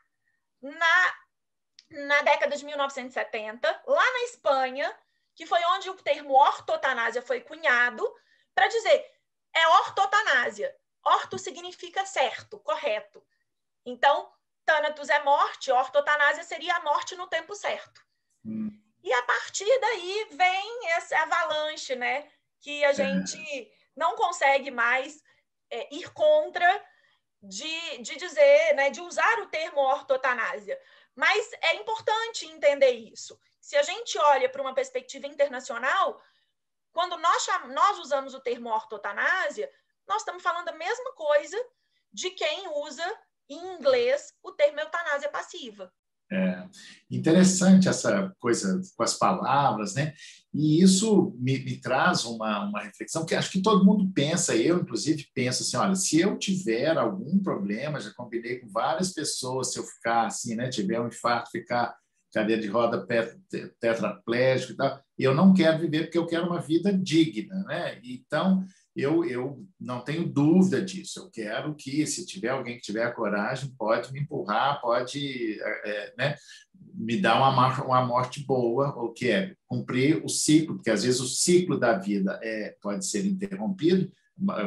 na, na década de 1970, lá na Espanha, que foi onde o termo ortotanásia foi cunhado, para dizer, é ortotanásia. Orto significa certo, correto. Então, Thanatos é morte, ortotanásia seria a morte no tempo certo. Hum. E a partir daí vem essa avalanche, né? Que a gente não consegue mais é, ir contra de, de dizer, né, de usar o termo ortotanásia. Mas é importante entender isso. Se a gente olha para uma perspectiva internacional, quando nós, nós usamos o termo ortotanásia, nós estamos falando a mesma coisa de quem usa em inglês o termo eutanásia passiva. É interessante essa coisa com as palavras, né? E isso me, me, traz uma, uma reflexão que acho que todo mundo pensa, eu inclusive penso assim, olha, se eu tiver algum problema, já combinei com várias pessoas, se eu ficar assim, né, tiver um infarto, ficar cadeira de roda tetraplégico e tal, eu não quero viver porque eu quero uma vida digna, né? Então, eu, eu não tenho dúvida disso. Eu quero que, se tiver alguém que tiver a coragem, pode me empurrar, pode é, é né, me dar uma, uma morte boa, ou que é cumprir o ciclo, porque às vezes o ciclo da vida é, pode ser interrompido,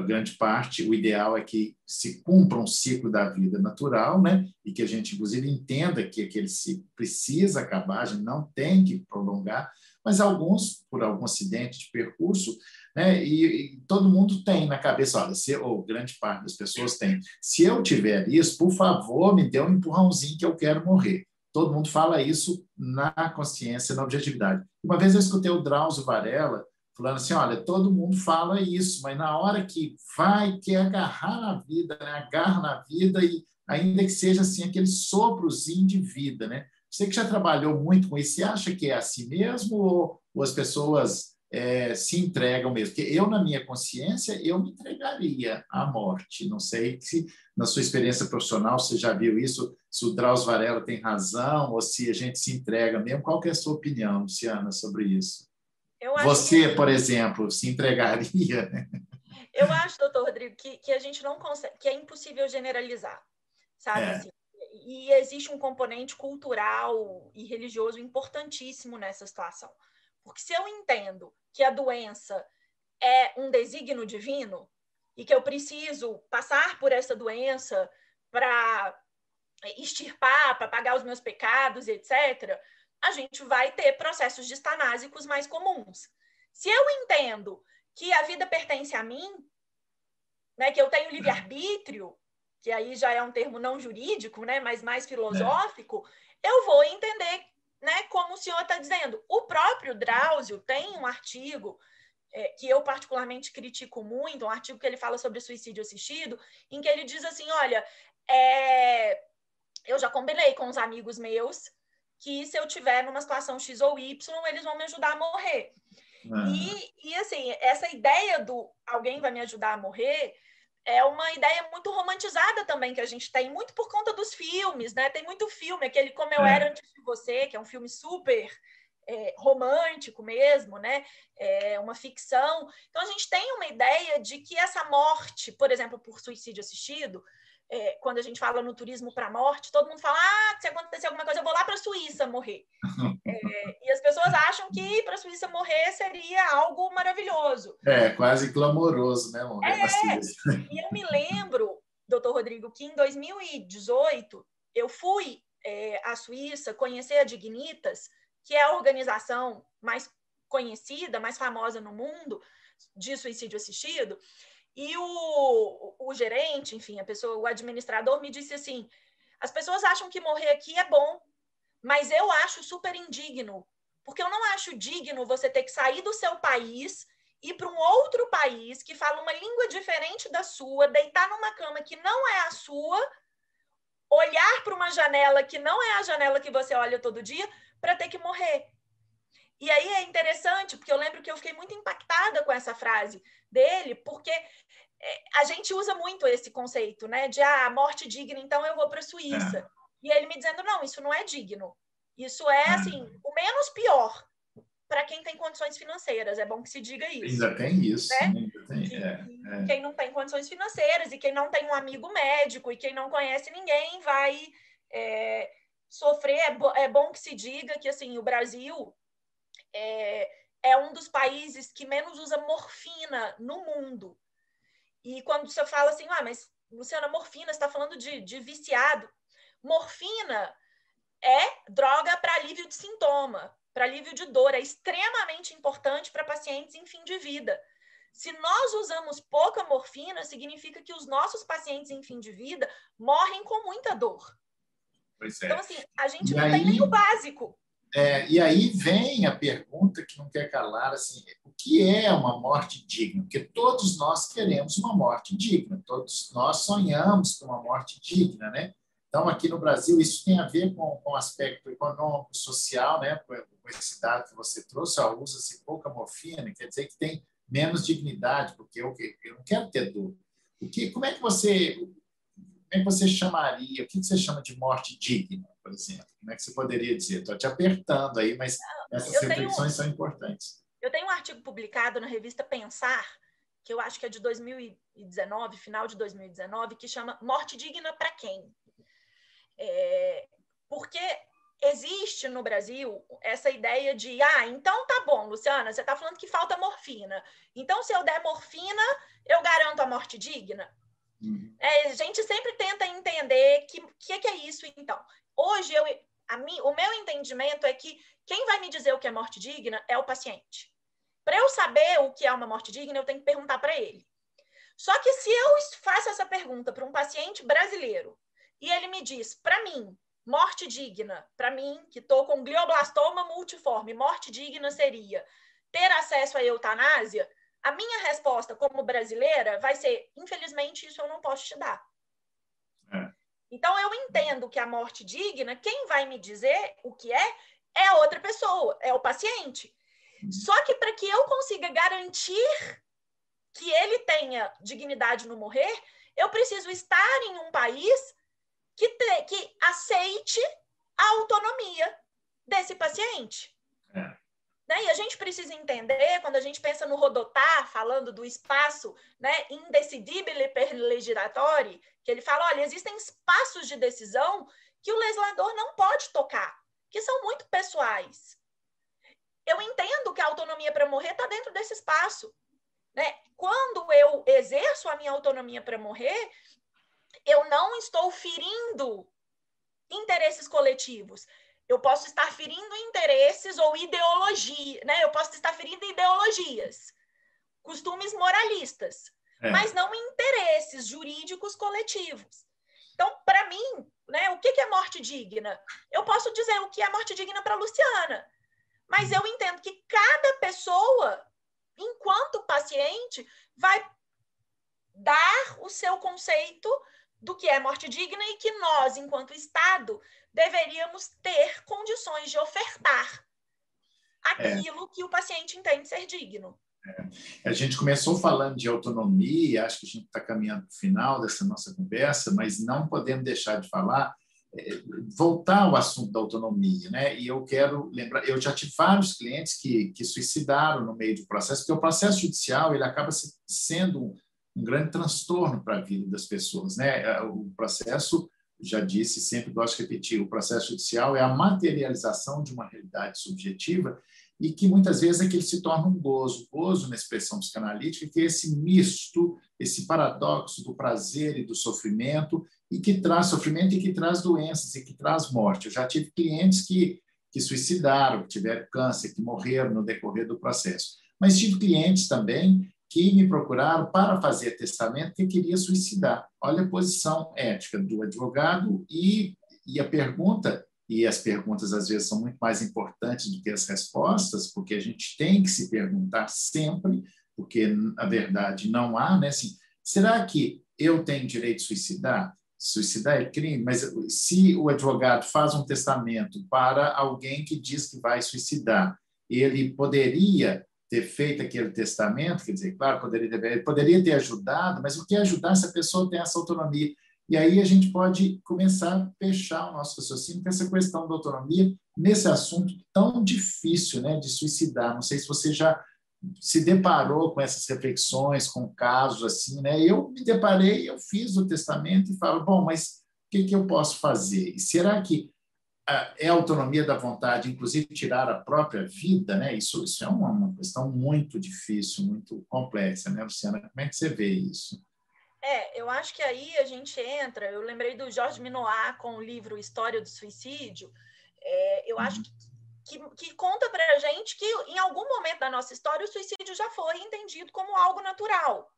grande parte, o ideal é que se cumpra um ciclo da vida natural, né? E que a gente, inclusive, entenda que aquele ciclo precisa acabar, a gente não tem que prolongar, mas alguns, por algum acidente de percurso, né? E, e, todo mundo tem na cabeça, olha, se, ou grande parte das pessoas tem, se eu tiver isso, por favor, me dê um empurrãozinho que eu quero morrer. Todo mundo fala isso na consciência, na objetividade. Uma vez eu escutei o Drauzio Varela falando assim, olha, todo mundo fala isso, mas na hora que vai, quer agarrar na vida, né? agarra na vida e ainda que seja assim aquele soprozinho de vida, né? Você que já trabalhou muito com isso, você acha que é assim mesmo ou, ou as pessoas é, se entregam mesmo? Porque eu, na minha consciência, eu me entregaria à morte. Não sei se na sua experiência profissional você já viu isso, se o Drauzio Varela tem razão ou se a gente se entrega mesmo. Qual é a sua opinião, Luciana, sobre isso? Você, que... por exemplo, se entregaria? Eu acho, doutor Rodrigo, que, que a gente não consegue, que é impossível generalizar, sabe? É. Assim, e existe um componente cultural e religioso importantíssimo nessa situação. Porque se eu entendo que a doença é um desígnio divino e que eu preciso passar por essa doença para extirpar, para pagar os meus pecados, etc., a gente vai ter processos distanásicos mais comuns. Se eu entendo que a vida pertence a mim, né, que eu tenho livre-arbítrio, que aí já é um termo não jurídico, né, mas mais filosófico, é. eu vou entender né, como o senhor está dizendo. O próprio Drauzio tem um artigo é, que eu particularmente critico muito, um artigo que ele fala sobre suicídio assistido, em que ele diz assim, olha, é, eu já combinei com os amigos meus que se eu tiver numa situação X ou Y, eles vão me ajudar a morrer. Ah. E, e assim, essa ideia do alguém vai me ajudar a morrer é uma ideia muito romantizada também que a gente tem, muito por conta dos filmes, né? Tem muito filme, aquele Como Eu é. Era Antes de Você, que é um filme super é, romântico mesmo, né? É uma ficção. Então a gente tem uma ideia de que essa morte, por exemplo, por suicídio assistido, é, quando a gente fala no turismo para a morte, todo mundo fala: ah, se acontecer alguma coisa, eu vou lá para a Suíça morrer. É, e as pessoas acham que ir para a Suíça morrer seria algo maravilhoso. É, quase clamoroso, né, morrer é, E eu me lembro, doutor Rodrigo, que em 2018 eu fui é, à Suíça conhecer a Dignitas, que é a organização mais conhecida, mais famosa no mundo de suicídio assistido. E o, o gerente, enfim, a pessoa, o administrador me disse assim: as pessoas acham que morrer aqui é bom, mas eu acho super indigno, porque eu não acho digno você ter que sair do seu país ir para um outro país que fala uma língua diferente da sua, deitar numa cama que não é a sua, olhar para uma janela que não é a janela que você olha todo dia, para ter que morrer. E aí é interessante, porque eu lembro que eu fiquei muito impactada com essa frase dele, porque é, a gente usa muito esse conceito, né? De ah, morte digna, então eu vou para a Suíça. É. E ele me dizendo, não, isso não é digno. Isso é, é. assim, o menos pior para quem tem condições financeiras. É bom que se diga isso. Ainda tem isso. Né? Ainda tem, é, é. Quem não tem condições financeiras e quem não tem um amigo médico e quem não conhece ninguém vai é, sofrer. É, bo é bom que se diga que, assim, o Brasil é, é um dos países que menos usa morfina no mundo. E quando você fala assim, ah, mas Luciana, morfina, você está falando de, de viciado. Morfina é droga para alívio de sintoma, para alívio de dor, é extremamente importante para pacientes em fim de vida. Se nós usamos pouca morfina, significa que os nossos pacientes em fim de vida morrem com muita dor. Pois é. Então, assim, a gente e não aí... tem nem o básico. É, e aí vem a pergunta que não quer calar, assim, o que é uma morte digna? Porque todos nós queremos uma morte digna, todos nós sonhamos com uma morte digna, né? Então, aqui no Brasil, isso tem a ver com, com o aspecto econômico, social, né? Com esse dado que você trouxe, usa-se pouca morfina, quer dizer que tem menos dignidade, porque eu, eu não quero ter dor. O que, como é que você como é que você chamaria, o que você chama de morte digna, por exemplo? Como é que você poderia dizer? Estou te apertando aí, mas essas eu reflexões tenho, são importantes. Eu tenho um artigo publicado na revista Pensar, que eu acho que é de 2019, final de 2019, que chama Morte Digna para quem? É, porque existe no Brasil essa ideia de, ah, então tá bom, Luciana, você está falando que falta morfina. Então, se eu der morfina, eu garanto a morte digna? Uhum. É, a gente sempre tenta entender que que, que é isso, então. Hoje, eu, a mim, o meu entendimento é que quem vai me dizer o que é morte digna é o paciente. Para eu saber o que é uma morte digna, eu tenho que perguntar para ele. Só que se eu faço essa pergunta para um paciente brasileiro e ele me diz, para mim, morte digna, para mim, que estou com glioblastoma multiforme, morte digna seria ter acesso à eutanásia, a minha resposta como brasileira vai ser: infelizmente, isso eu não posso te dar. É. Então, eu entendo que a morte digna, quem vai me dizer o que é, é a outra pessoa, é o paciente. Só que para que eu consiga garantir que ele tenha dignidade no morrer, eu preciso estar em um país que, te, que aceite a autonomia desse paciente. É. Né? E a gente precisa entender, quando a gente pensa no Rodotá, falando do espaço né, indecidibile per legislatori, que ele fala, olha, existem espaços de decisão que o legislador não pode tocar, que são muito pessoais. Eu entendo que a autonomia para morrer está dentro desse espaço. Né? Quando eu exerço a minha autonomia para morrer, eu não estou ferindo interesses coletivos. Eu posso estar ferindo interesses ou ideologia, né? Eu posso estar ferindo ideologias, costumes moralistas, é. mas não interesses jurídicos coletivos. Então, para mim, né, o que é morte digna? Eu posso dizer o que é morte digna para Luciana, mas eu entendo que cada pessoa, enquanto paciente, vai dar o seu conceito do que é morte digna e que nós, enquanto Estado, deveríamos ter condições de ofertar aquilo é. que o paciente entende ser digno. É. A gente começou falando de autonomia, acho que a gente está caminhando para o final dessa nossa conversa, mas não podemos deixar de falar, é, voltar ao assunto da autonomia, né? E eu quero lembrar, eu já tive vários clientes que, que suicidaram no meio do processo, porque o processo judicial ele acaba sendo um grande transtorno para a vida das pessoas. Né? É, o processo, já disse, sempre gosto de repetir, o processo judicial é a materialização de uma realidade subjetiva e que muitas vezes é que ele se torna um gozo, gozo na expressão psicanalítica, que é esse misto, esse paradoxo do prazer e do sofrimento, e que traz sofrimento e que traz doenças e que traz morte. Eu já tive clientes que, que suicidaram, que tiveram câncer, que morreram no decorrer do processo. Mas tive clientes também que me procuraram para fazer testamento que queria suicidar. Olha a posição ética do advogado e, e a pergunta, e as perguntas às vezes são muito mais importantes do que as respostas, porque a gente tem que se perguntar sempre, porque na verdade não há, né? Assim, será que eu tenho direito de suicidar? Suicidar é crime, mas se o advogado faz um testamento para alguém que diz que vai suicidar, ele poderia ter feito aquele testamento, quer dizer, claro, poderia ter, poderia ter ajudado, mas o que é ajudar se a pessoa tem essa autonomia? E aí a gente pode começar a fechar o nosso raciocínio com essa questão da autonomia nesse assunto tão difícil né, de suicidar. Não sei se você já se deparou com essas reflexões, com casos assim, né? Eu me deparei, eu fiz o testamento e falo, bom, mas o que, que eu posso fazer? E será que é a autonomia da vontade, inclusive tirar a própria vida, né? Isso, isso é uma, uma, questão muito difícil, muito complexa, né, Luciana? Como é que você vê isso? É, eu acho que aí a gente entra. Eu lembrei do Jorge Minoir com o livro História do Suicídio. É, eu uhum. acho que, que, que conta para a gente que em algum momento da nossa história o suicídio já foi entendido como algo natural.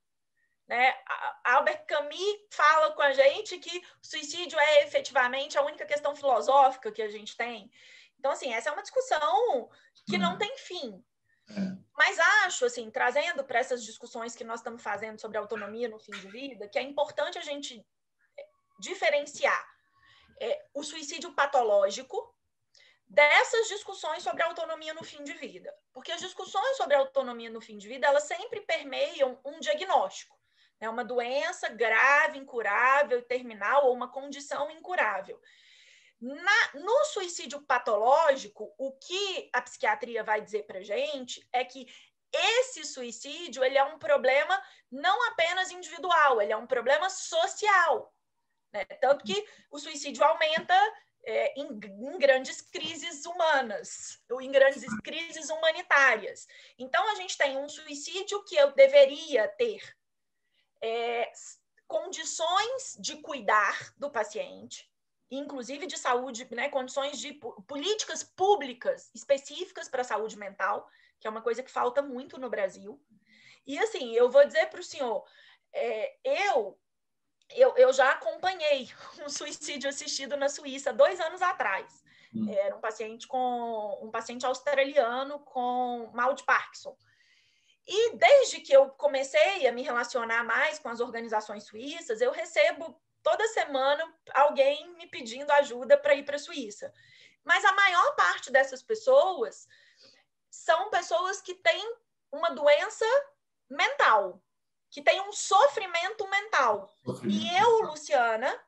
Né? Albert Camus fala com a gente que o suicídio é efetivamente a única questão filosófica que a gente tem. Então, assim, essa é uma discussão que não tem fim. É. Mas acho, assim, trazendo para essas discussões que nós estamos fazendo sobre autonomia no fim de vida, que é importante a gente diferenciar é, o suicídio patológico dessas discussões sobre autonomia no fim de vida. Porque as discussões sobre autonomia no fim de vida, elas sempre permeiam um diagnóstico. É uma doença grave, incurável, terminal ou uma condição incurável. Na, no suicídio patológico, o que a psiquiatria vai dizer para gente é que esse suicídio ele é um problema não apenas individual, ele é um problema social. Né? Tanto que o suicídio aumenta é, em, em, grandes crises humanas, ou em grandes crises humanitárias. Então, a gente tem um suicídio que eu deveria ter é, condições de cuidar do paciente, inclusive de saúde, né, condições de políticas públicas específicas para a saúde mental, que é uma coisa que falta muito no Brasil. E assim, eu vou dizer para o senhor, é, eu, eu, eu já acompanhei um suicídio assistido na Suíça dois anos atrás. Hum. Era um paciente com um paciente australiano com mal de Parkinson. E desde que eu comecei a me relacionar mais com as organizações suíças, eu recebo toda semana alguém me pedindo ajuda para ir para a Suíça. Mas a maior parte dessas pessoas são pessoas que têm uma doença mental, que têm um sofrimento mental. Sofrimento. E eu, Luciana,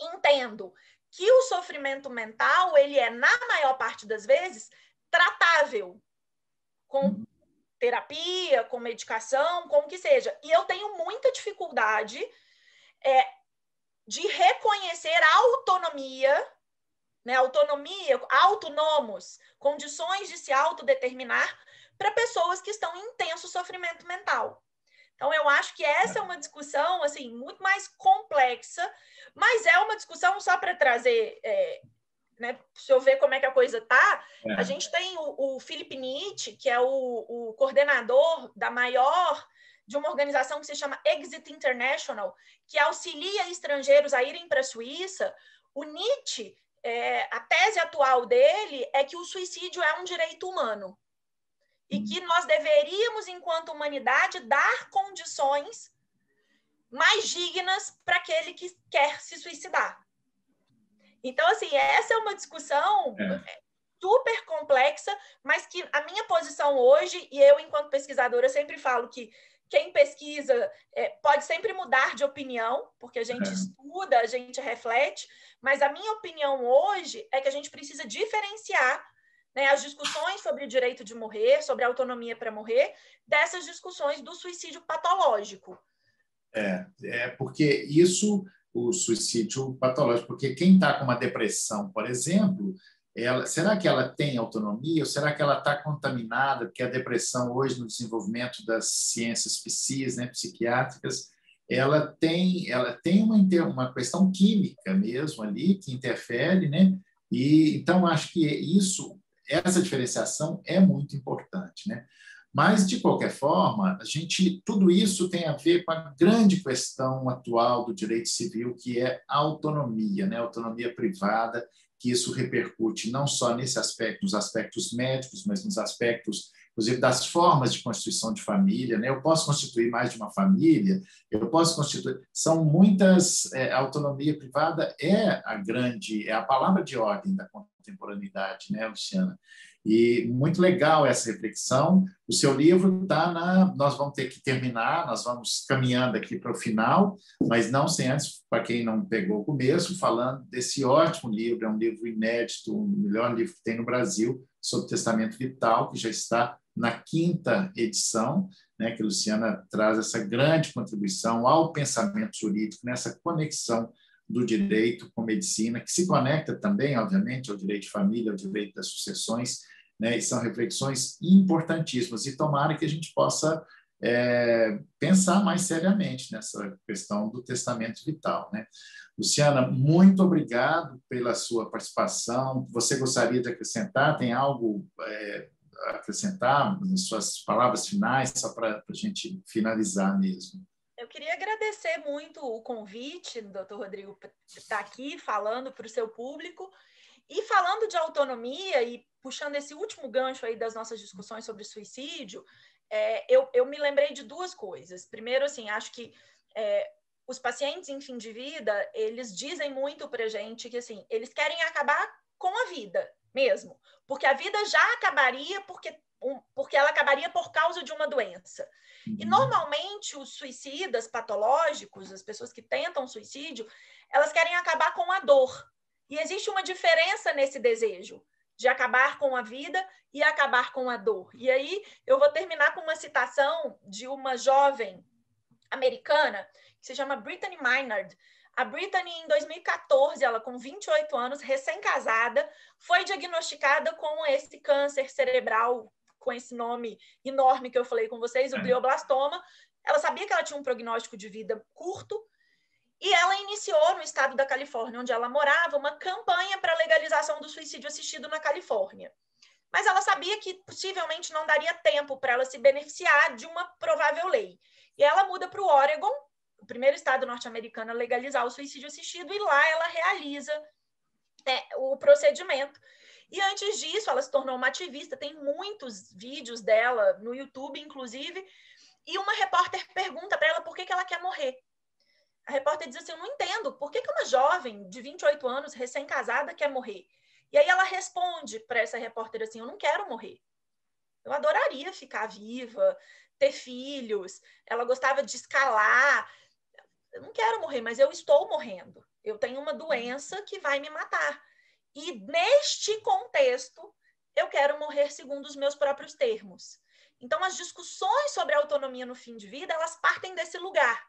entendo que o sofrimento mental, ele é, na maior parte das vezes, tratável com uhum. Terapia, com medicação, com o que seja. E eu tenho muita dificuldade é, de reconhecer a autonomia, né, autonomia, autonomos, condições de se autodeterminar para pessoas que estão em intenso sofrimento mental. Então, eu acho que essa é uma discussão assim muito mais complexa, mas é uma discussão só para trazer, é, né, se eu ver como é que a coisa tá. É. A gente tem o, o Felipe Nietzsche, que é o, o coordenador da maior de uma organização que se chama Exit International, que auxilia estrangeiros a irem para a Suíça. O Nietzsche, é, a tese atual dele é que o suicídio é um direito humano e que nós deveríamos, enquanto humanidade, dar condições mais dignas para aquele que quer se suicidar. Então, assim, essa é uma discussão é. super complexa, mas que a minha posição hoje, e eu, enquanto pesquisadora, sempre falo que quem pesquisa é, pode sempre mudar de opinião, porque a gente é. estuda, a gente reflete, mas a minha opinião hoje é que a gente precisa diferenciar né, as discussões sobre o direito de morrer, sobre a autonomia para morrer, dessas discussões do suicídio patológico. É, é porque isso, o suicídio patológico, porque quem está com uma depressão, por exemplo, ela, será que ela tem autonomia ou será que ela está contaminada? Porque a depressão hoje no desenvolvimento das ciências psis, né, psiquiátricas, ela tem ela tem uma uma questão química mesmo ali que interfere, né? E então acho que isso essa diferenciação é muito importante, né? Mas de qualquer forma, a gente tudo isso tem a ver com a grande questão atual do direito civil, que é a autonomia, né? autonomia privada, que isso repercute não só nesse aspecto, nos aspectos médicos, mas nos aspectos inclusive das formas de constituição de família, né? Eu posso constituir mais de uma família, eu posso constituir. São muitas. É, a autonomia privada é a grande, é a palavra de ordem da contemporaneidade, né, Luciana? E muito legal essa reflexão. O seu livro está na. Nós vamos ter que terminar, nós vamos caminhando aqui para o final, mas não sem antes, para quem não pegou o começo, falando desse ótimo livro, é um livro inédito, o melhor livro que tem no Brasil, sobre testamento vital, que já está na quinta edição, né, que a Luciana traz essa grande contribuição ao pensamento jurídico, nessa conexão do direito com medicina, que se conecta também, obviamente, ao direito de família, ao direito das sucessões, né, e são reflexões importantíssimas. E tomara que a gente possa é, pensar mais seriamente nessa questão do testamento vital. Né? Luciana, muito obrigado pela sua participação. Você gostaria de acrescentar? Tem algo é, acrescentar nas suas palavras finais, só para a gente finalizar mesmo? Eu queria agradecer muito o convite, doutor Rodrigo, por estar aqui falando para o seu público. E falando de autonomia e puxando esse último gancho aí das nossas discussões sobre suicídio, é, eu, eu me lembrei de duas coisas. Primeiro, assim, acho que é, os pacientes em fim de vida, eles dizem muito para gente que, assim, eles querem acabar com a vida mesmo, porque a vida já acabaria porque, um, porque ela acabaria por causa de uma doença. Uhum. E normalmente os suicidas patológicos, as pessoas que tentam suicídio, elas querem acabar com a dor. E existe uma diferença nesse desejo de acabar com a vida e acabar com a dor. E aí eu vou terminar com uma citação de uma jovem americana que se chama Brittany Maynard, a Brittany, em 2014, ela com 28 anos, recém-casada, foi diagnosticada com esse câncer cerebral, com esse nome enorme que eu falei com vocês, o é. glioblastoma. Ela sabia que ela tinha um prognóstico de vida curto, e ela iniciou no estado da Califórnia, onde ela morava, uma campanha para a legalização do suicídio assistido na Califórnia. Mas ela sabia que possivelmente não daria tempo para ela se beneficiar de uma provável lei. E ela muda para o Oregon, o primeiro estado norte-americano a legalizar o suicídio assistido, e lá ela realiza é, o procedimento. E antes disso, ela se tornou uma ativista, tem muitos vídeos dela no YouTube, inclusive, e uma repórter pergunta para ela por que, que ela quer morrer. A repórter diz assim: Eu não entendo, por que, que uma jovem de 28 anos, recém-casada, quer morrer? E aí ela responde para essa repórter assim: Eu não quero morrer. Eu adoraria ficar viva, ter filhos. Ela gostava de escalar. Eu não quero morrer, mas eu estou morrendo. Eu tenho uma doença que vai me matar. E neste contexto, eu quero morrer segundo os meus próprios termos. Então, as discussões sobre autonomia no fim de vida, elas partem desse lugar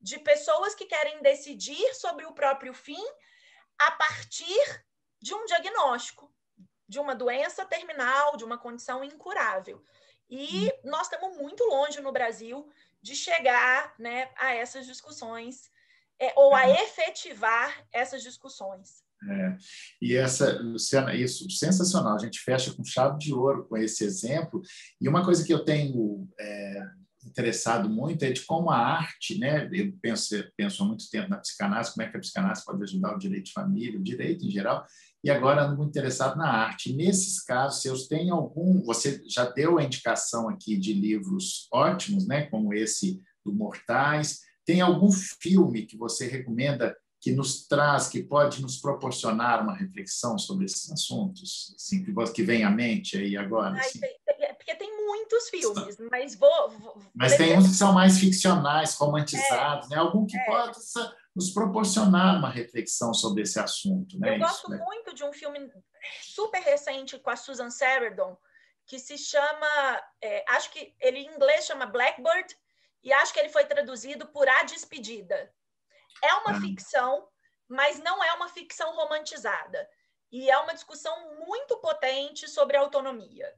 de pessoas que querem decidir sobre o próprio fim a partir de um diagnóstico de uma doença terminal, de uma condição incurável. E nós estamos muito longe no Brasil de chegar né, a essas discussões é, ou a efetivar essas discussões. É. E essa, Luciana, isso sensacional. A gente fecha com chave de ouro com esse exemplo. E uma coisa que eu tenho é, interessado muito é de como a arte, né? Eu penso, penso há muito tempo na psicanálise, como é que a psicanálise pode ajudar o direito de família, o direito em geral, e agora ando muito interessado na arte. nesses casos, se eu tenho algum, você já deu a indicação aqui de livros ótimos, né? Como esse do Mortais. Tem algum filme que você recomenda que nos traz, que pode nos proporcionar uma reflexão sobre esses assuntos, assim, que, que vem à mente aí agora? Ai, assim? porque tem muitos filmes, mas vou. vou mas tem uns que são mais ficcionais, romantizados, é, né? Algum que é. possa nos proporcionar uma reflexão sobre esse assunto, né? Eu gosto né? muito de um filme super recente com a Susan Sarandon, que se chama, é, acho que ele em inglês chama Blackbird, e acho que ele foi traduzido por A Despedida. É uma ah. ficção, mas não é uma ficção romantizada. E é uma discussão muito potente sobre autonomia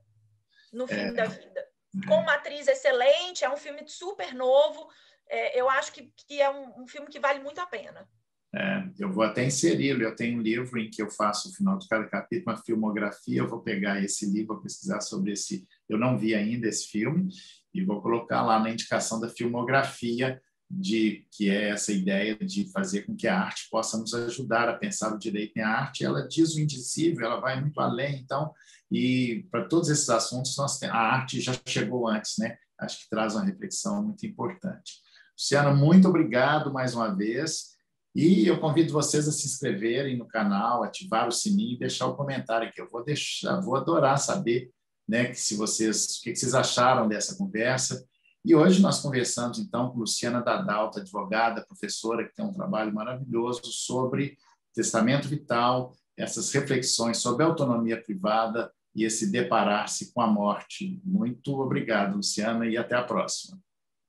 no fim é. da vida. Com uma atriz excelente, é um filme super novo. É, eu acho que, que é um, um, filme que vale muito a pena. É, eu vou até inseri-lo. Eu tenho um livro em que eu faço, no final de cada capítulo, uma filmografia. Eu vou pegar esse livro, vou pesquisar sobre esse. Eu não vi ainda esse filme, e vou colocar lá na indicação da filmografia de que é essa ideia de fazer com que a arte possa nos ajudar a pensar o direito em arte. Ela diz o indizível, ela vai muito além. Então, e para todos esses assuntos, nós a arte já chegou antes, né? Acho que traz uma reflexão muito importante. Luciana, muito obrigado mais uma vez. E eu convido vocês a se inscreverem no canal, ativar o sininho e deixar o comentário aqui. Eu vou deixar, vou adorar saber, né, que se vocês, o que vocês acharam dessa conversa e hoje nós conversamos, então, com Luciana Dadalto, advogada, professora, que tem um trabalho maravilhoso sobre testamento vital, essas reflexões sobre autonomia privada e esse deparar-se com a morte. Muito obrigado, Luciana, e até a próxima.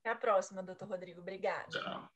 Até a próxima, doutor Rodrigo. Obrigada. Tchau.